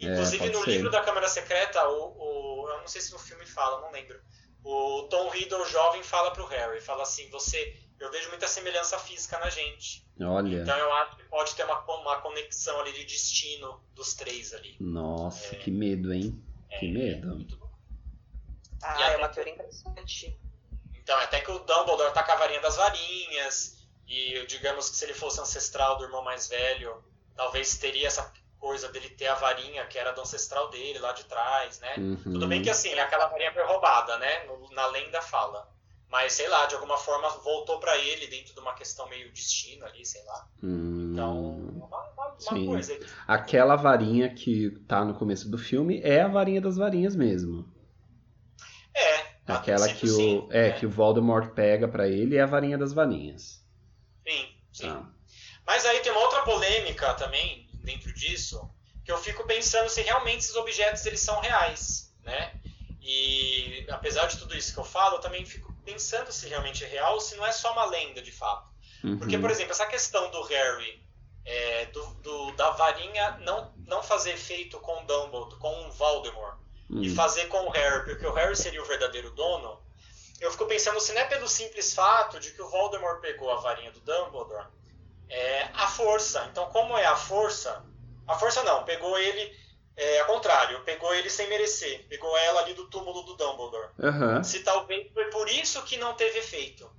É, Inclusive pode no ser. livro da Câmara Secreta, o, o- eu não sei se no filme fala, não lembro. O Tom Riddle jovem fala pro Harry, fala assim, você, eu vejo muita semelhança física na gente. Olha. Então eu acho que pode ter uma, uma conexão ali de destino dos três ali. Nossa, que medo, hein? Que medo. Muito bom. Ah, E é uma teoria interessante. Então, até que o Dumbledore tá com a varinha das varinhas, e digamos que se ele fosse ancestral do irmão mais velho, talvez teria essa coisa dele ter a varinha que era do ancestral dele lá de trás, né? Uhum. Tudo bem que assim, aquela varinha foi roubada, né? Na lenda fala. Mas sei lá, de alguma forma voltou pra ele dentro de uma questão meio destino ali, sei lá. Hum. Então, Sim. coisa. Aquela varinha que tá no começo do filme é a varinha das varinhas mesmo. É. a Aquela que o, sim, é, né? que o Voldemort pega pra ele é a varinha das varinhas. Sim, sim. Tá. Mas aí tem uma outra polêmica também dentro disso, que eu fico pensando se realmente esses objetos eles são reais, né? E apesar de tudo isso que eu falo, eu também fico pensando se realmente é real ou se não é só uma lenda de fato. Uhum. Porque, por exemplo, essa questão do Harry, é, do, do, da varinha não, não fazer efeito com Dumbledore, com Voldemort, uhum. e fazer com o Harry, porque o Harry seria o verdadeiro dono, eu fico pensando se não é pelo simples fato de que o Voldemort pegou a varinha do Dumbledore, é, a força. Então, como é a força? A força não, pegou ele é, ao contrário, pegou ele sem merecer. Pegou ela ali do túmulo do Dumbledore. Uhum. Se talvez foi por isso que não teve efeito.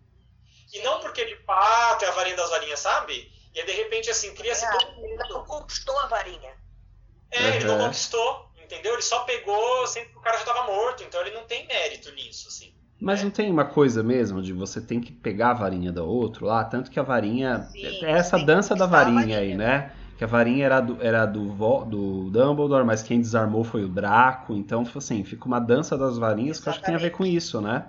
E não porque de fato é a varinha das varinhas, sabe? E aí, de repente, assim, cria-se todo mundo. Ele não conquistou a varinha. É, uhum. ele não conquistou, entendeu? Ele só pegou sendo que o cara já estava morto, então ele não tem mérito nisso, assim. Mas não tem uma coisa mesmo de você tem que pegar a varinha do outro lá, tanto que a varinha. Sim, é essa dança da varinha, varinha, aí, né? Que a varinha era do, era do, do Dumbledore, mas quem desarmou foi o Draco. Então, assim, fica uma dança das varinhas Exatamente. que eu acho que tem a ver com isso, né?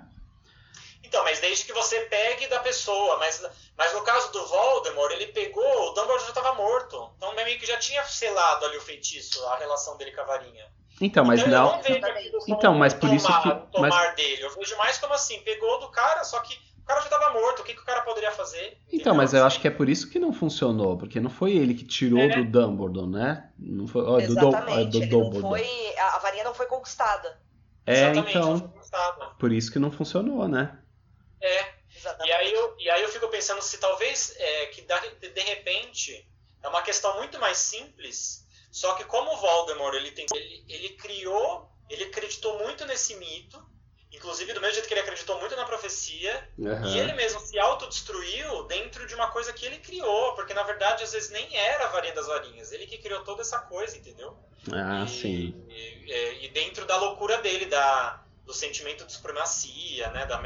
Então, mas desde que você pegue da pessoa. Mas, mas no caso do Voldemort, ele pegou, o Dumbledore já estava morto. Então meio que já tinha selado ali o feitiço, a relação dele com a varinha. Então, mas então, não. não então, mas por tomar, isso que. Tomar mas... dele. Eu vejo mais como assim, pegou do cara, só que o cara já estava morto. O que, que o cara poderia fazer? Então, mas eu acho que é por isso que não funcionou, porque não foi ele que tirou é. do Dumbledore, né? Não foi. Oh, Exatamente. Do, do, do Dumbledore. Foi, a varinha não foi conquistada. É, Exatamente, então. Por isso que não funcionou, né? É. Exatamente. E aí eu, e aí eu fico pensando se talvez é, que de repente é uma questão muito mais simples só que como o Voldemort ele, tem, ele, ele criou, ele acreditou muito nesse mito, inclusive do mesmo jeito que ele acreditou muito na profecia, uhum. e ele mesmo se autodestruiu dentro de uma coisa que ele criou, porque na verdade às vezes nem era a varinha das varinhas, ele que criou toda essa coisa, entendeu? Ah, e, sim. E, e, dentro da loucura dele, da, do sentimento de supremacia, né, da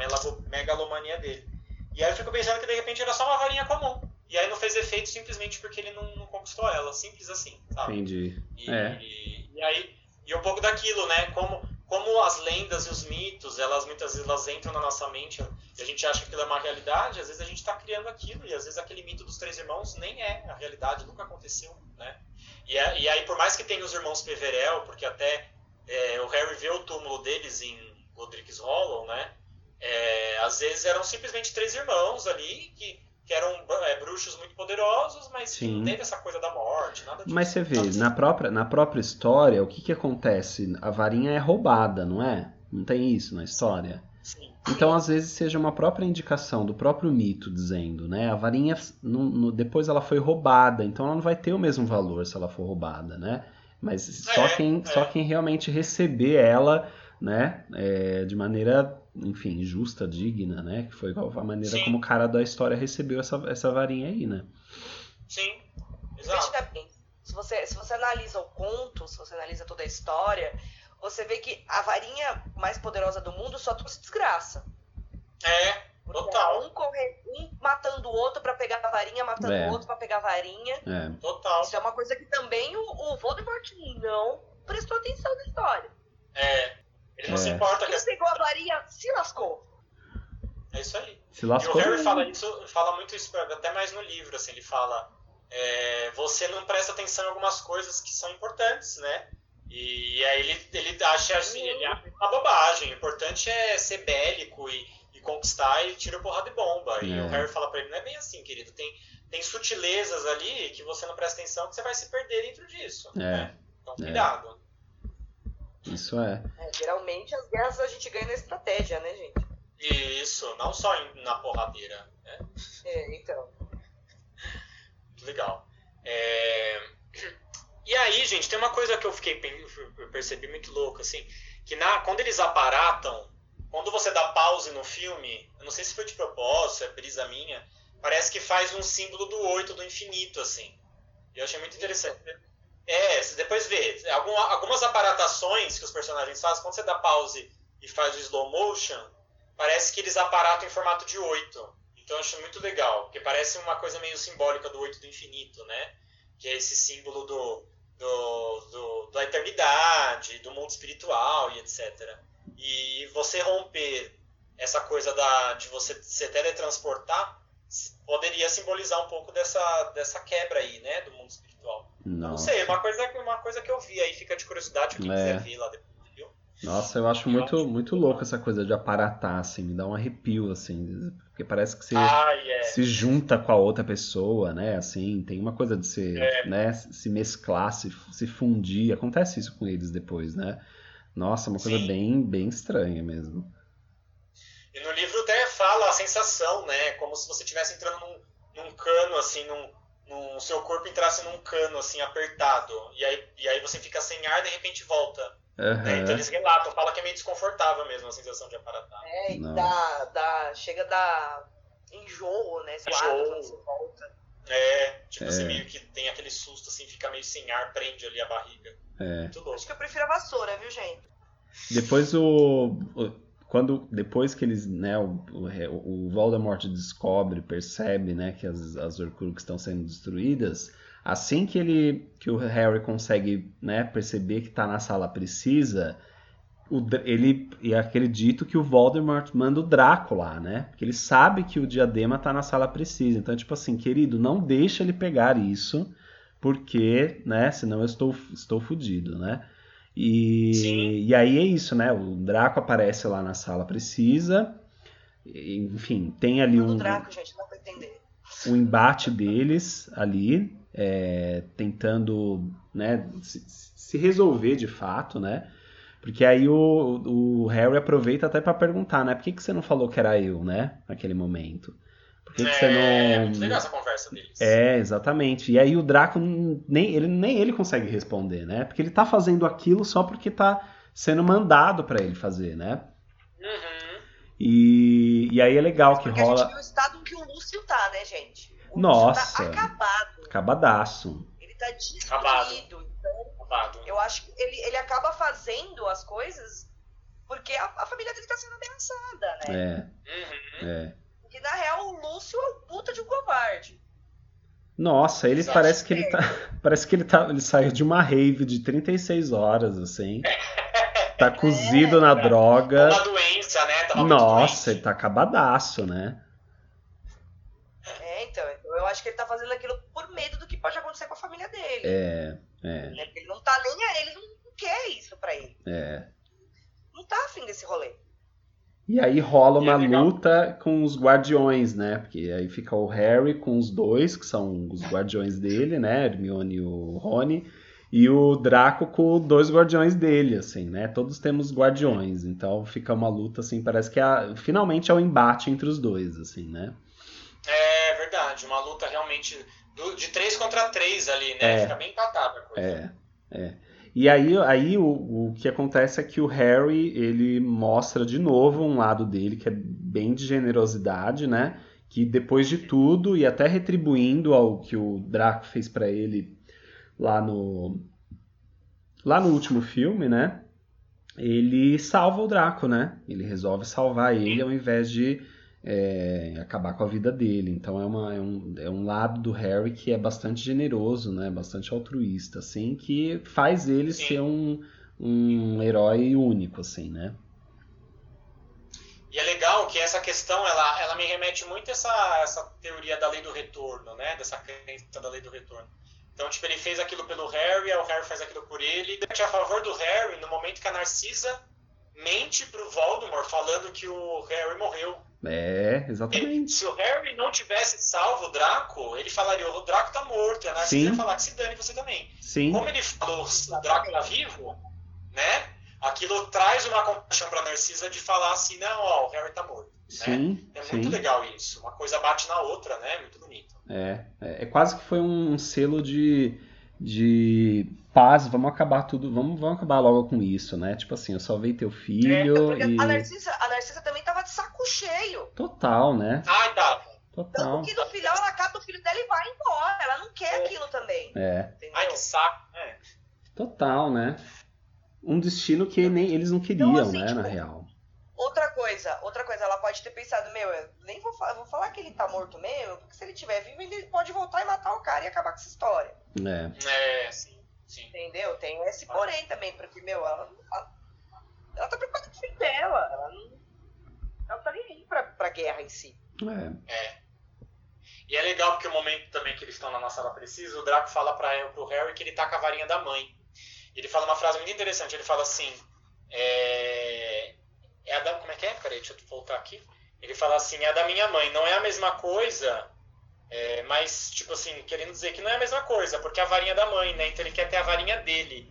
megalomania dele. E aí eu fico pensando que de repente era só uma varinha comum. E aí não fez efeito simplesmente porque ele não, não conquistou ela, simples assim, sabe? Entendi. E, é. e, e, aí, e um pouco daquilo, né? Como, como as lendas e os mitos, elas muitas vezes elas entram na nossa mente e a gente acha que aquilo é uma realidade, às vezes a gente está criando aquilo, e às vezes aquele mito dos três irmãos nem é a realidade, nunca aconteceu, né? E, e aí, por mais que tenha os irmãos Peverell, porque até é, o Harry vê o túmulo deles em Godric's Hollow, né? É, às vezes eram simplesmente três irmãos ali que que eram é, bruxos muito poderosos, mas Sim. não teve essa coisa da morte, nada disso. Mas você vê, na própria, na própria história, o que, que acontece? A varinha é roubada, não é? Não tem isso na história? Sim. Então, às vezes, seja uma própria indicação do próprio mito dizendo, né? A varinha, no, no, depois ela foi roubada, então ela não vai ter o mesmo valor se ela for roubada, né? Mas só, é, quem, é. só quem realmente receber ela, né? É, de maneira enfim, justa, digna, né? Que foi a maneira Sim. como o cara da história recebeu essa, essa varinha aí, né? Sim, exato. Veja bem, se você, se você analisa o conto, se você analisa toda a história, você vê que a varinha mais poderosa do mundo só trouxe desgraça. É, total. Um, corre, um matando o outro para pegar a varinha, matando é. o outro para pegar a varinha. É. Total. Isso é uma coisa que também o, o Voldemort não prestou atenção na história. É, ele não é. se importa que... pegou a varinha se lascou. É isso aí. Se lascou. E o Harry fala isso, fala muito isso, até mais no livro, assim, ele fala, é, você não presta atenção em algumas coisas que são importantes, né? E aí ele, ele acha assim, ele acha uma bobagem. O importante é ser bélico e, e conquistar e tira porrada de bomba. É. E o Harry fala pra ele, não é bem assim, querido. Tem, tem sutilezas ali que você não presta atenção que você vai se perder dentro disso. É. Né? Então cuidado. Isso é. é. Geralmente as guerras a gente ganha na estratégia, né, gente? Isso, não só na porradeira. Né? É, então. Muito legal. É... E aí, gente, tem uma coisa que eu fiquei eu percebi muito louco, assim, que na, quando eles aparatam, quando você dá pause no filme, eu não sei se foi de propósito, é brisa minha, parece que faz um símbolo do oito do infinito, assim. E eu achei muito interessante. É, você depois vê. algumas aparatações que os personagens fazem, quando você dá pause e faz o slow motion, parece que eles aparatam em formato de 8. Então eu acho muito legal, porque parece uma coisa meio simbólica do 8 do infinito, né? Que é esse símbolo do, do, do, da eternidade, do mundo espiritual e etc. E você romper essa coisa da, de você se teletransportar poderia simbolizar um pouco dessa, dessa quebra aí, né, do mundo espiritual. Nossa. Não sei, uma coisa, uma coisa que eu vi aí, fica de curiosidade, quem é. quiser ver lá depois. Viu? Nossa, eu acho muito, muito louco essa coisa de aparatar, assim, me dá um arrepio, assim, porque parece que você ah, yeah. se junta com a outra pessoa, né, assim, tem uma coisa de se, é. né, se mesclar, se, se fundir, acontece isso com eles depois, né, nossa, uma coisa bem, bem estranha mesmo. E no livro até fala a sensação, né? Como se você estivesse entrando num, num, cano, assim, num, num. seu corpo entrasse num cano, assim, apertado. E aí, e aí você fica sem ar e de repente volta. Uhum. Né? Então eles relatam, fala que é meio desconfortável mesmo a sensação de aparatar. É, e dá, dá, chega a dar enjoo, né? Enjoo. quando você volta. É, tipo, é. você meio que tem aquele susto, assim, fica meio sem ar, prende ali a barriga. É. Muito louco. Acho que eu prefiro a vassoura, viu, gente? Depois o quando depois que eles, né, o, o, Voldemort descobre, percebe, né, que as, as Horcruxes estão sendo destruídas, assim que ele, que o Harry consegue, né, perceber que está na sala precisa, o, ele e que o Voldemort manda o Draco lá, né, porque ele sabe que o diadema está na sala precisa, então tipo assim, querido, não deixa ele pegar isso, porque, né, senão eu estou estou fudido, né? E, e aí é isso, né? O Draco aparece lá na sala precisa. Enfim, tem ali um. Draco, gente, não entender. Um embate deles ali, é, tentando né, se, se, resolver de fato, né? Porque aí o, o Harry aproveita até para perguntar, né? Por que, que você não falou que era eu, né? Naquele momento. Por que, é, você é, não. É legal essa conversa deles. É, exatamente. E aí o Draco nem ele, nem ele consegue responder, né? Porque ele tá fazendo aquilo só porque tá sendo mandado para ele fazer, né? Uhum. E, e aí é legal que rola. A gente viu o estado que o Lúcio tá, né, gente? O Nossa. Tá acabado. Acabadaço. Ele tá destruído. Acabado. Então, acabado. eu acho que ele, ele acaba fazendo as coisas porque a, a família dele tá sendo ameaçada, né? É. Uhum. É. Que na real o Lúcio é um puta de um covarde. Nossa, ele parece que ele tá. Parece que ele tá. Ele saiu de uma rave de 36 horas, assim. Tá cozido é, na droga. Uma doença, né? Tava Nossa, ele tá acabadaço, né? É, então, eu acho que ele tá fazendo aquilo por medo do que pode acontecer com a família dele. É, é. Né? Porque ele não tá nem ele, não quer isso pra ele. É. Não tá afim desse rolê. E aí rola uma é luta com os guardiões, né? Porque aí fica o Harry com os dois, que são os guardiões dele, né? Hermione e o Rony. E o Draco com dois guardiões dele, assim, né? Todos temos guardiões. Então fica uma luta, assim, parece que é, finalmente é o um embate entre os dois, assim, né? É verdade, uma luta realmente de três contra três ali, né? É, fica bem empatada a coisa. É, é. E aí, aí o, o que acontece é que o Harry ele mostra de novo um lado dele que é bem de generosidade, né? Que depois de tudo e até retribuindo ao que o Draco fez para ele lá no lá no último filme, né? Ele salva o Draco, né? Ele resolve salvar ele ao invés de é, acabar com a vida dele. Então é, uma, é, um, é um lado do Harry que é bastante generoso, né? Bastante altruísta, assim, que faz ele Sim. ser um, um herói único, assim, né? E é legal que essa questão, ela, ela me remete muito a essa, essa teoria da lei do retorno, né? Dessa crença da lei do retorno. Então, tipo, ele fez aquilo pelo Harry, aí o Harry faz aquilo por ele. A favor do Harry, no momento que a Narcisa mente pro Voldemort falando que o Harry morreu. É, exatamente. se o Harry não tivesse salvo o Draco, ele falaria: o Draco tá morto. E a Narcisa ia falar que se dane você também. Sim. Como ele falou: o Draco tá vivo, né? Aquilo traz uma compaixão pra Narcisa de falar assim: não, ó, o Harry tá morto. Sim, né? É muito sim. legal isso. Uma coisa bate na outra, né? Muito bonito. É, é, é quase que foi um selo de de paz, vamos acabar tudo, vamos, vamos acabar logo com isso, né? Tipo assim, eu salvei teu filho. É, e... a, Narcisa, a Narcisa também tava de saco cheio. Total, né? Ai, tava. Total. Tanto que no final ela acaba o filho dela e vai embora. Ela não quer é. aquilo também. É. Entendeu? Ai, que saco. É. Total, né? Um destino que nem eles não queriam, então, assim, né, tipo, na real. Outra coisa, outra coisa, ela pode ter pensado, meu, eu nem vou, vou falar que ele tá morto mesmo, porque se ele tiver vivo, ele pode voltar e matar o cara e acabar com essa história. É. É, sim. Sim. Entendeu? Tem esse porém também, porque, meu, ela, ela, ela tá preocupada com o filho dela. Ela não. Ela tá nem aí pra, pra guerra em si. É. é. E é legal porque o momento também que eles estão lá na sala precisa, o Draco fala para pro Harry que ele tá com a varinha da mãe. Ele fala uma frase muito interessante, ele fala assim, é, é a da, como é que é? Peraí, deixa eu voltar aqui. Ele fala assim, é a da minha mãe, não é a mesma coisa, é, mas, tipo assim, querendo dizer que não é a mesma coisa, porque é a varinha da mãe, né? Então ele quer ter a varinha dele.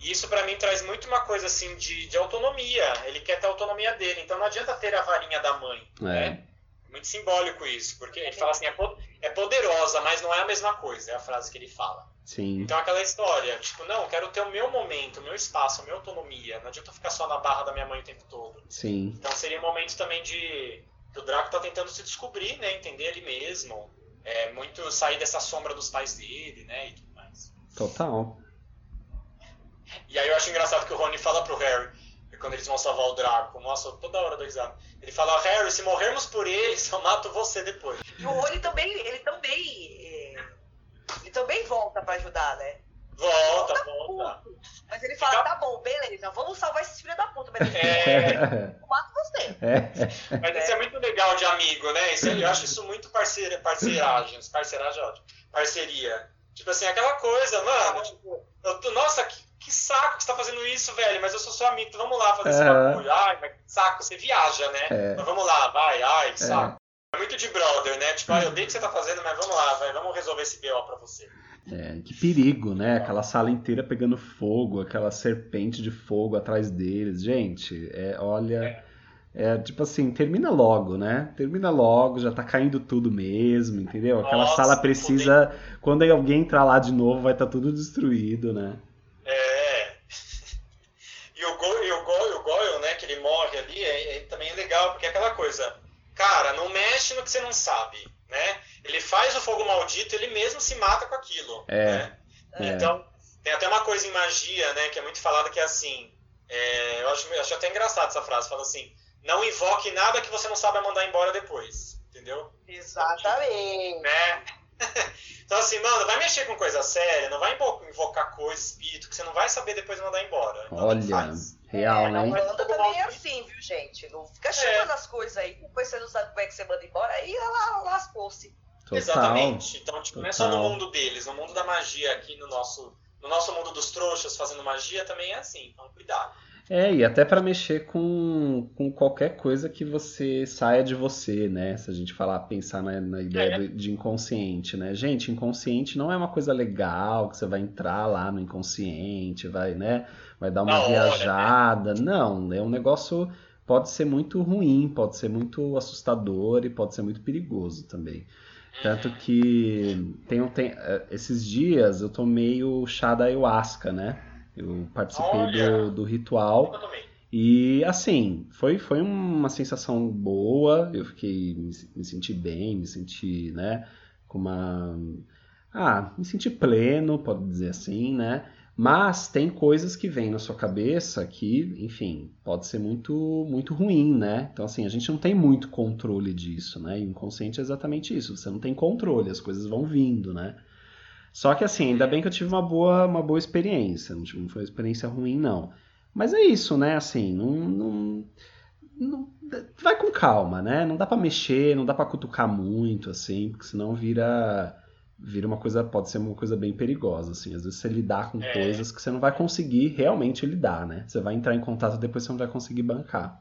E isso para mim traz muito uma coisa assim de, de autonomia. Ele quer ter a autonomia dele. Então não adianta ter a varinha da mãe. É. Né? Muito simbólico isso, porque ele fala assim, é, é poderosa, mas não é a mesma coisa, é a frase que ele fala. Sim. Então aquela história, tipo, não, quero ter o meu momento, o meu espaço, a minha autonomia. Não adianta ficar só na barra da minha mãe o tempo todo. Sim. Então seria um momento também de. O Draco tá tentando se descobrir, né? Entender ele mesmo. É, muito sair dessa sombra dos pais dele, né? E tudo mais. Total. E aí eu acho engraçado que o Rony fala pro Harry, quando eles vão salvar o Draco, nossa, toda hora do risada. Ele fala, Harry, se morrermos por eles, eu mato você depois. E o Rony também, ele também. É, ele também volta pra ajudar, né? Volta, volta. Mas ele fala, Fica... tá bom, beleza, vamos salvar esses filhos da puta, mas é... eu mato você. É. Mas isso é muito legal de amigo, né? Isso, eu acho isso muito parceira, parceiragem. Parceiragem é ótimo. Parceria. Tipo assim, aquela coisa, mano, tipo, eu, nossa, que que saco que você tá fazendo isso, velho, mas eu sou seu amigo, então vamos lá fazer esse bagulho. Ai, mas que saco, você viaja, né? É. Então vamos lá, vai, ai, que saco. É. é muito de brother, né? Tipo, ah, eu dei o que você tá fazendo, mas vamos lá, vai, vamos resolver esse BO pra você. É, que perigo, né? Aquela sala inteira pegando fogo, aquela serpente de fogo atrás deles. Gente, é, olha. É. é tipo assim, termina logo, né? Termina logo, já tá caindo tudo mesmo, entendeu? Aquela Nossa, sala precisa. Poder... Quando alguém entrar lá de novo, vai estar tá tudo destruído, né? É. E o, Go, e o, Go, o Goyle, né, que ele morre ali, é, é, também é legal, porque é aquela coisa, cara, não mexe no que você não sabe, né? Ele faz o fogo maldito, ele mesmo se mata com aquilo. É. Né? é. Então, tem até uma coisa em magia, né, que é muito falada, que é assim, é, eu, acho, eu acho até engraçado essa frase, fala assim, não invoque nada que você não sabe mandar embora depois, entendeu? Exatamente. Né? então, assim, mano, vai mexer com coisa séria, não vai invocar coisa, espírito, que você não vai saber depois mandar embora. Então, Olha, real, é, né? Manda também é assim, viu, gente? Não fica chamando é. as coisas aí, depois você não sabe como é que você manda embora, aí lá Exatamente. Então, tipo, Total. não é só no mundo deles, no mundo da magia aqui, no nosso, no nosso mundo dos trouxas fazendo magia, também é assim. Então, cuidado. É, e até para mexer com, com qualquer coisa que você saia de você, né? Se a gente falar, pensar na, na ideia é. de inconsciente, né? Gente, inconsciente não é uma coisa legal, que você vai entrar lá no inconsciente, vai, né? Vai dar uma na viajada. Hora, né? Não, é um negócio pode ser muito ruim, pode ser muito assustador e pode ser muito perigoso também. Tanto que tem, tem, eh, esses dias eu tomei o chá da ayahuasca, né? Eu participei do, do ritual. E assim, foi, foi uma sensação boa, eu fiquei, me, me senti bem, me senti, né, com uma... Ah, me senti pleno, pode dizer assim, né? Mas tem coisas que vêm na sua cabeça que, enfim, pode ser muito muito ruim, né? Então assim, a gente não tem muito controle disso, né? E o inconsciente é exatamente isso, você não tem controle, as coisas vão vindo, né? Só que assim, ainda bem que eu tive uma boa, uma boa experiência. Não, tive, não foi uma experiência ruim, não. Mas é isso, né? Assim, não, não, não vai com calma, né? Não dá para mexer, não dá para cutucar muito, assim, porque senão vira vira uma coisa, pode ser uma coisa bem perigosa, assim. Às vezes você lidar com é. coisas que você não vai conseguir realmente lidar, né? Você vai entrar em contato depois você não vai conseguir bancar.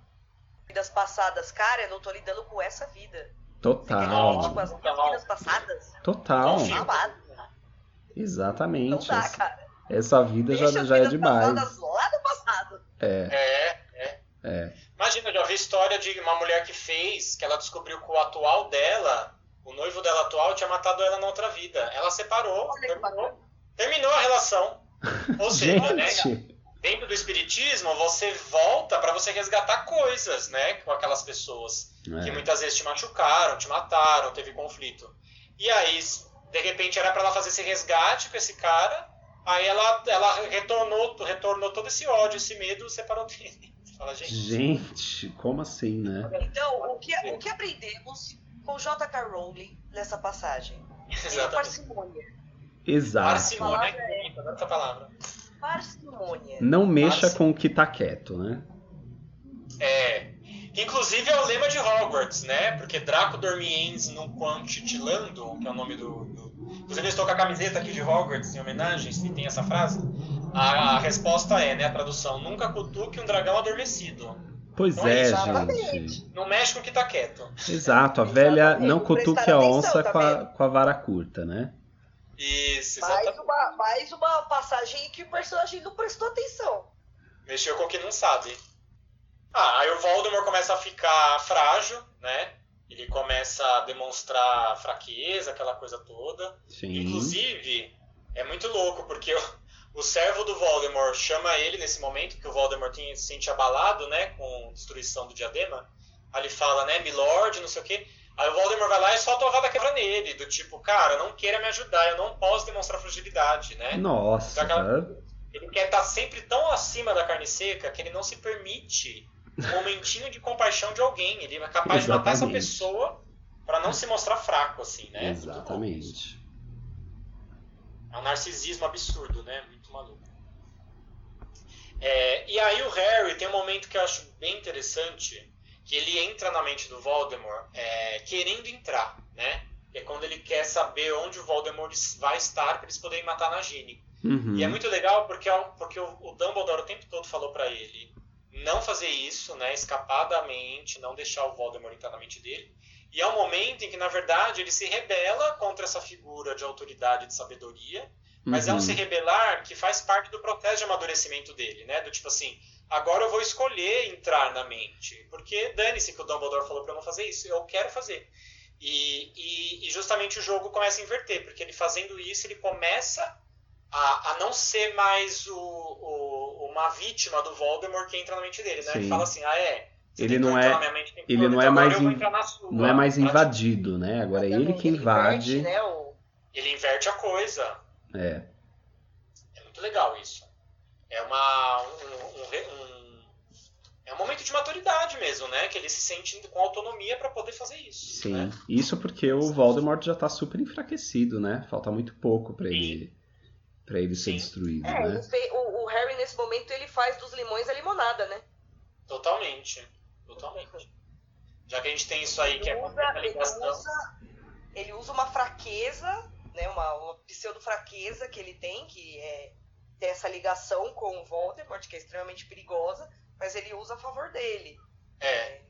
Vidas passadas, cara, eu não tô lidando com essa vida. Total. Você tipo, as vidas passadas? Total. Exatamente. Não dá, cara. Essa vida já, já é demais. Lá do passado. É. É, é. é. Imagina, eu já vi história de uma mulher que fez, que ela descobriu que o atual dela, o noivo dela atual, tinha matado ela na outra vida. Ela separou, terminou, terminou a relação. Ou seja, né? Dentro do espiritismo, você volta para você resgatar coisas, né, com aquelas pessoas é. que muitas vezes te machucaram, te mataram, teve conflito. E aí de repente era para ela fazer esse resgate com esse cara, aí ela, ela retornou, retornou todo esse ódio, esse medo, separou dele. Fala, gente. gente, como assim, né? Então, o que, o que aprendemos com J.K. Rowling nessa passagem? Exatamente. É parcimônia. Exato. Parcimônia, é essa palavra. Parcimônia. Não mexa com o que tá quieto, né? É. Inclusive é o lema de Hogwarts, né? Porque Draco Dormiens no Quantitilando, que é o nome do, do... Inclusive eu estou com a camiseta aqui de Hogwarts em homenagem, se tem essa frase. A, a, resposta é, né, a tradução, nunca cutuque um dragão adormecido. Pois então, é, gente. Não mexe com o que tá quieto. Exato, a velha não cutuque a onça com a, com a vara curta, né? Isso, exatamente. Mais uma, mais uma passagem que o personagem não prestou atenção. Mexeu com quem não sabe. Ah, aí o Voldemort começa a ficar frágil, né? Ele começa a demonstrar fraqueza, aquela coisa toda. Sim. Inclusive, é muito louco, porque o, o servo do Voldemort chama ele nesse momento, que o Voldemort se sente abalado, né? Com a destruição do diadema. Aí ele fala, né? Milord, não sei o quê. Aí o Voldemort vai lá e solta a vada quebra nele, do tipo, cara, não queira me ajudar, eu não posso demonstrar fragilidade, né? Nossa. Então, aquela... Ele quer estar sempre tão acima da carne seca que ele não se permite um momentinho de compaixão de alguém. Ele é capaz Exatamente. de matar essa pessoa para não se mostrar fraco, assim, né? Exatamente. É um narcisismo absurdo, né? Muito maluco. É, e aí o Harry tem um momento que eu acho bem interessante, que ele entra na mente do Voldemort é, querendo entrar, né? é quando ele quer saber onde o Voldemort vai estar para eles poderem matar a Nagini. Uhum. E é muito legal porque, porque o Dumbledore o tempo todo falou para ele não fazer isso, né, escapar da mente, não deixar o Voldemort entrar na mente dele. E é um momento em que, na verdade, ele se rebela contra essa figura de autoridade e de sabedoria, mas uhum. é um uhum. se rebelar que faz parte do processo de amadurecimento dele, né? Do tipo assim, agora eu vou escolher entrar na mente, porque dane-se que o Dumbledore falou para eu não fazer isso, eu quero fazer. E, e, e, justamente o jogo começa a inverter, porque ele fazendo isso, ele começa a, a não ser mais o, o, uma vítima do Voldemort que entra na mente dele, né? Sim. Ele fala assim, ah é, ele não é ele não é mais in, não é mais invadido, né? Agora é ele que invade. Ele inverte, né, o... ele inverte a coisa. É. É muito legal isso. É uma um, um, um, é um momento de maturidade mesmo, né? Que ele se sente com autonomia para poder fazer isso. Sim. Né? Isso porque o Voldemort já tá super enfraquecido, né? Falta muito pouco para ele para ele ser destruído, é, né? O, o, Harry nesse momento ele faz dos limões a limonada, né? Totalmente, totalmente. Já que a gente tem isso aí ele que é usa, a ligação. Ele usa, ele usa uma fraqueza, né? Uma, uma pseudo fraqueza que ele tem, que é ter essa ligação com o Voldemort, que é extremamente perigosa, mas ele usa a favor dele. É.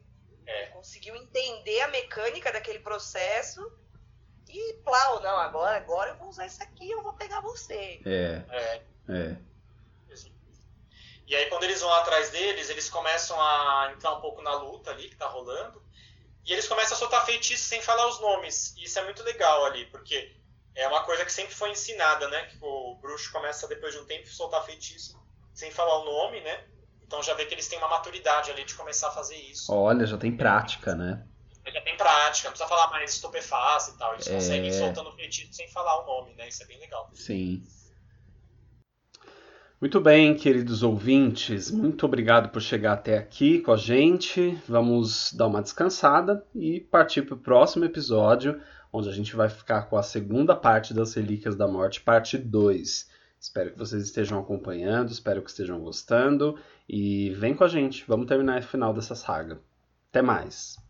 é. Ele conseguiu entender a mecânica daquele processo e plau, não, agora, agora eu vou usar isso aqui, eu vou pegar você. É. É. é. E aí quando eles vão atrás deles, eles começam a entrar um pouco na luta ali que tá rolando. E eles começam a soltar feitiços sem falar os nomes. E isso é muito legal ali, porque é uma coisa que sempre foi ensinada, né? Que o bruxo começa depois de um tempo a soltar feitiço sem falar o nome, né? Então já vê que eles têm uma maturidade ali de começar a fazer isso. Olha, já tem prática, né? já tem prática, não precisa falar mais estupeface e tal. Eles é... conseguem ir soltando feitiço sem falar o nome, né? Isso é bem legal. Sim. Muito bem, queridos ouvintes, muito obrigado por chegar até aqui com a gente. Vamos dar uma descansada e partir para o próximo episódio, onde a gente vai ficar com a segunda parte das Relíquias da Morte, parte 2. Espero que vocês estejam acompanhando, espero que estejam gostando e vem com a gente, vamos terminar o final dessa saga. Até mais!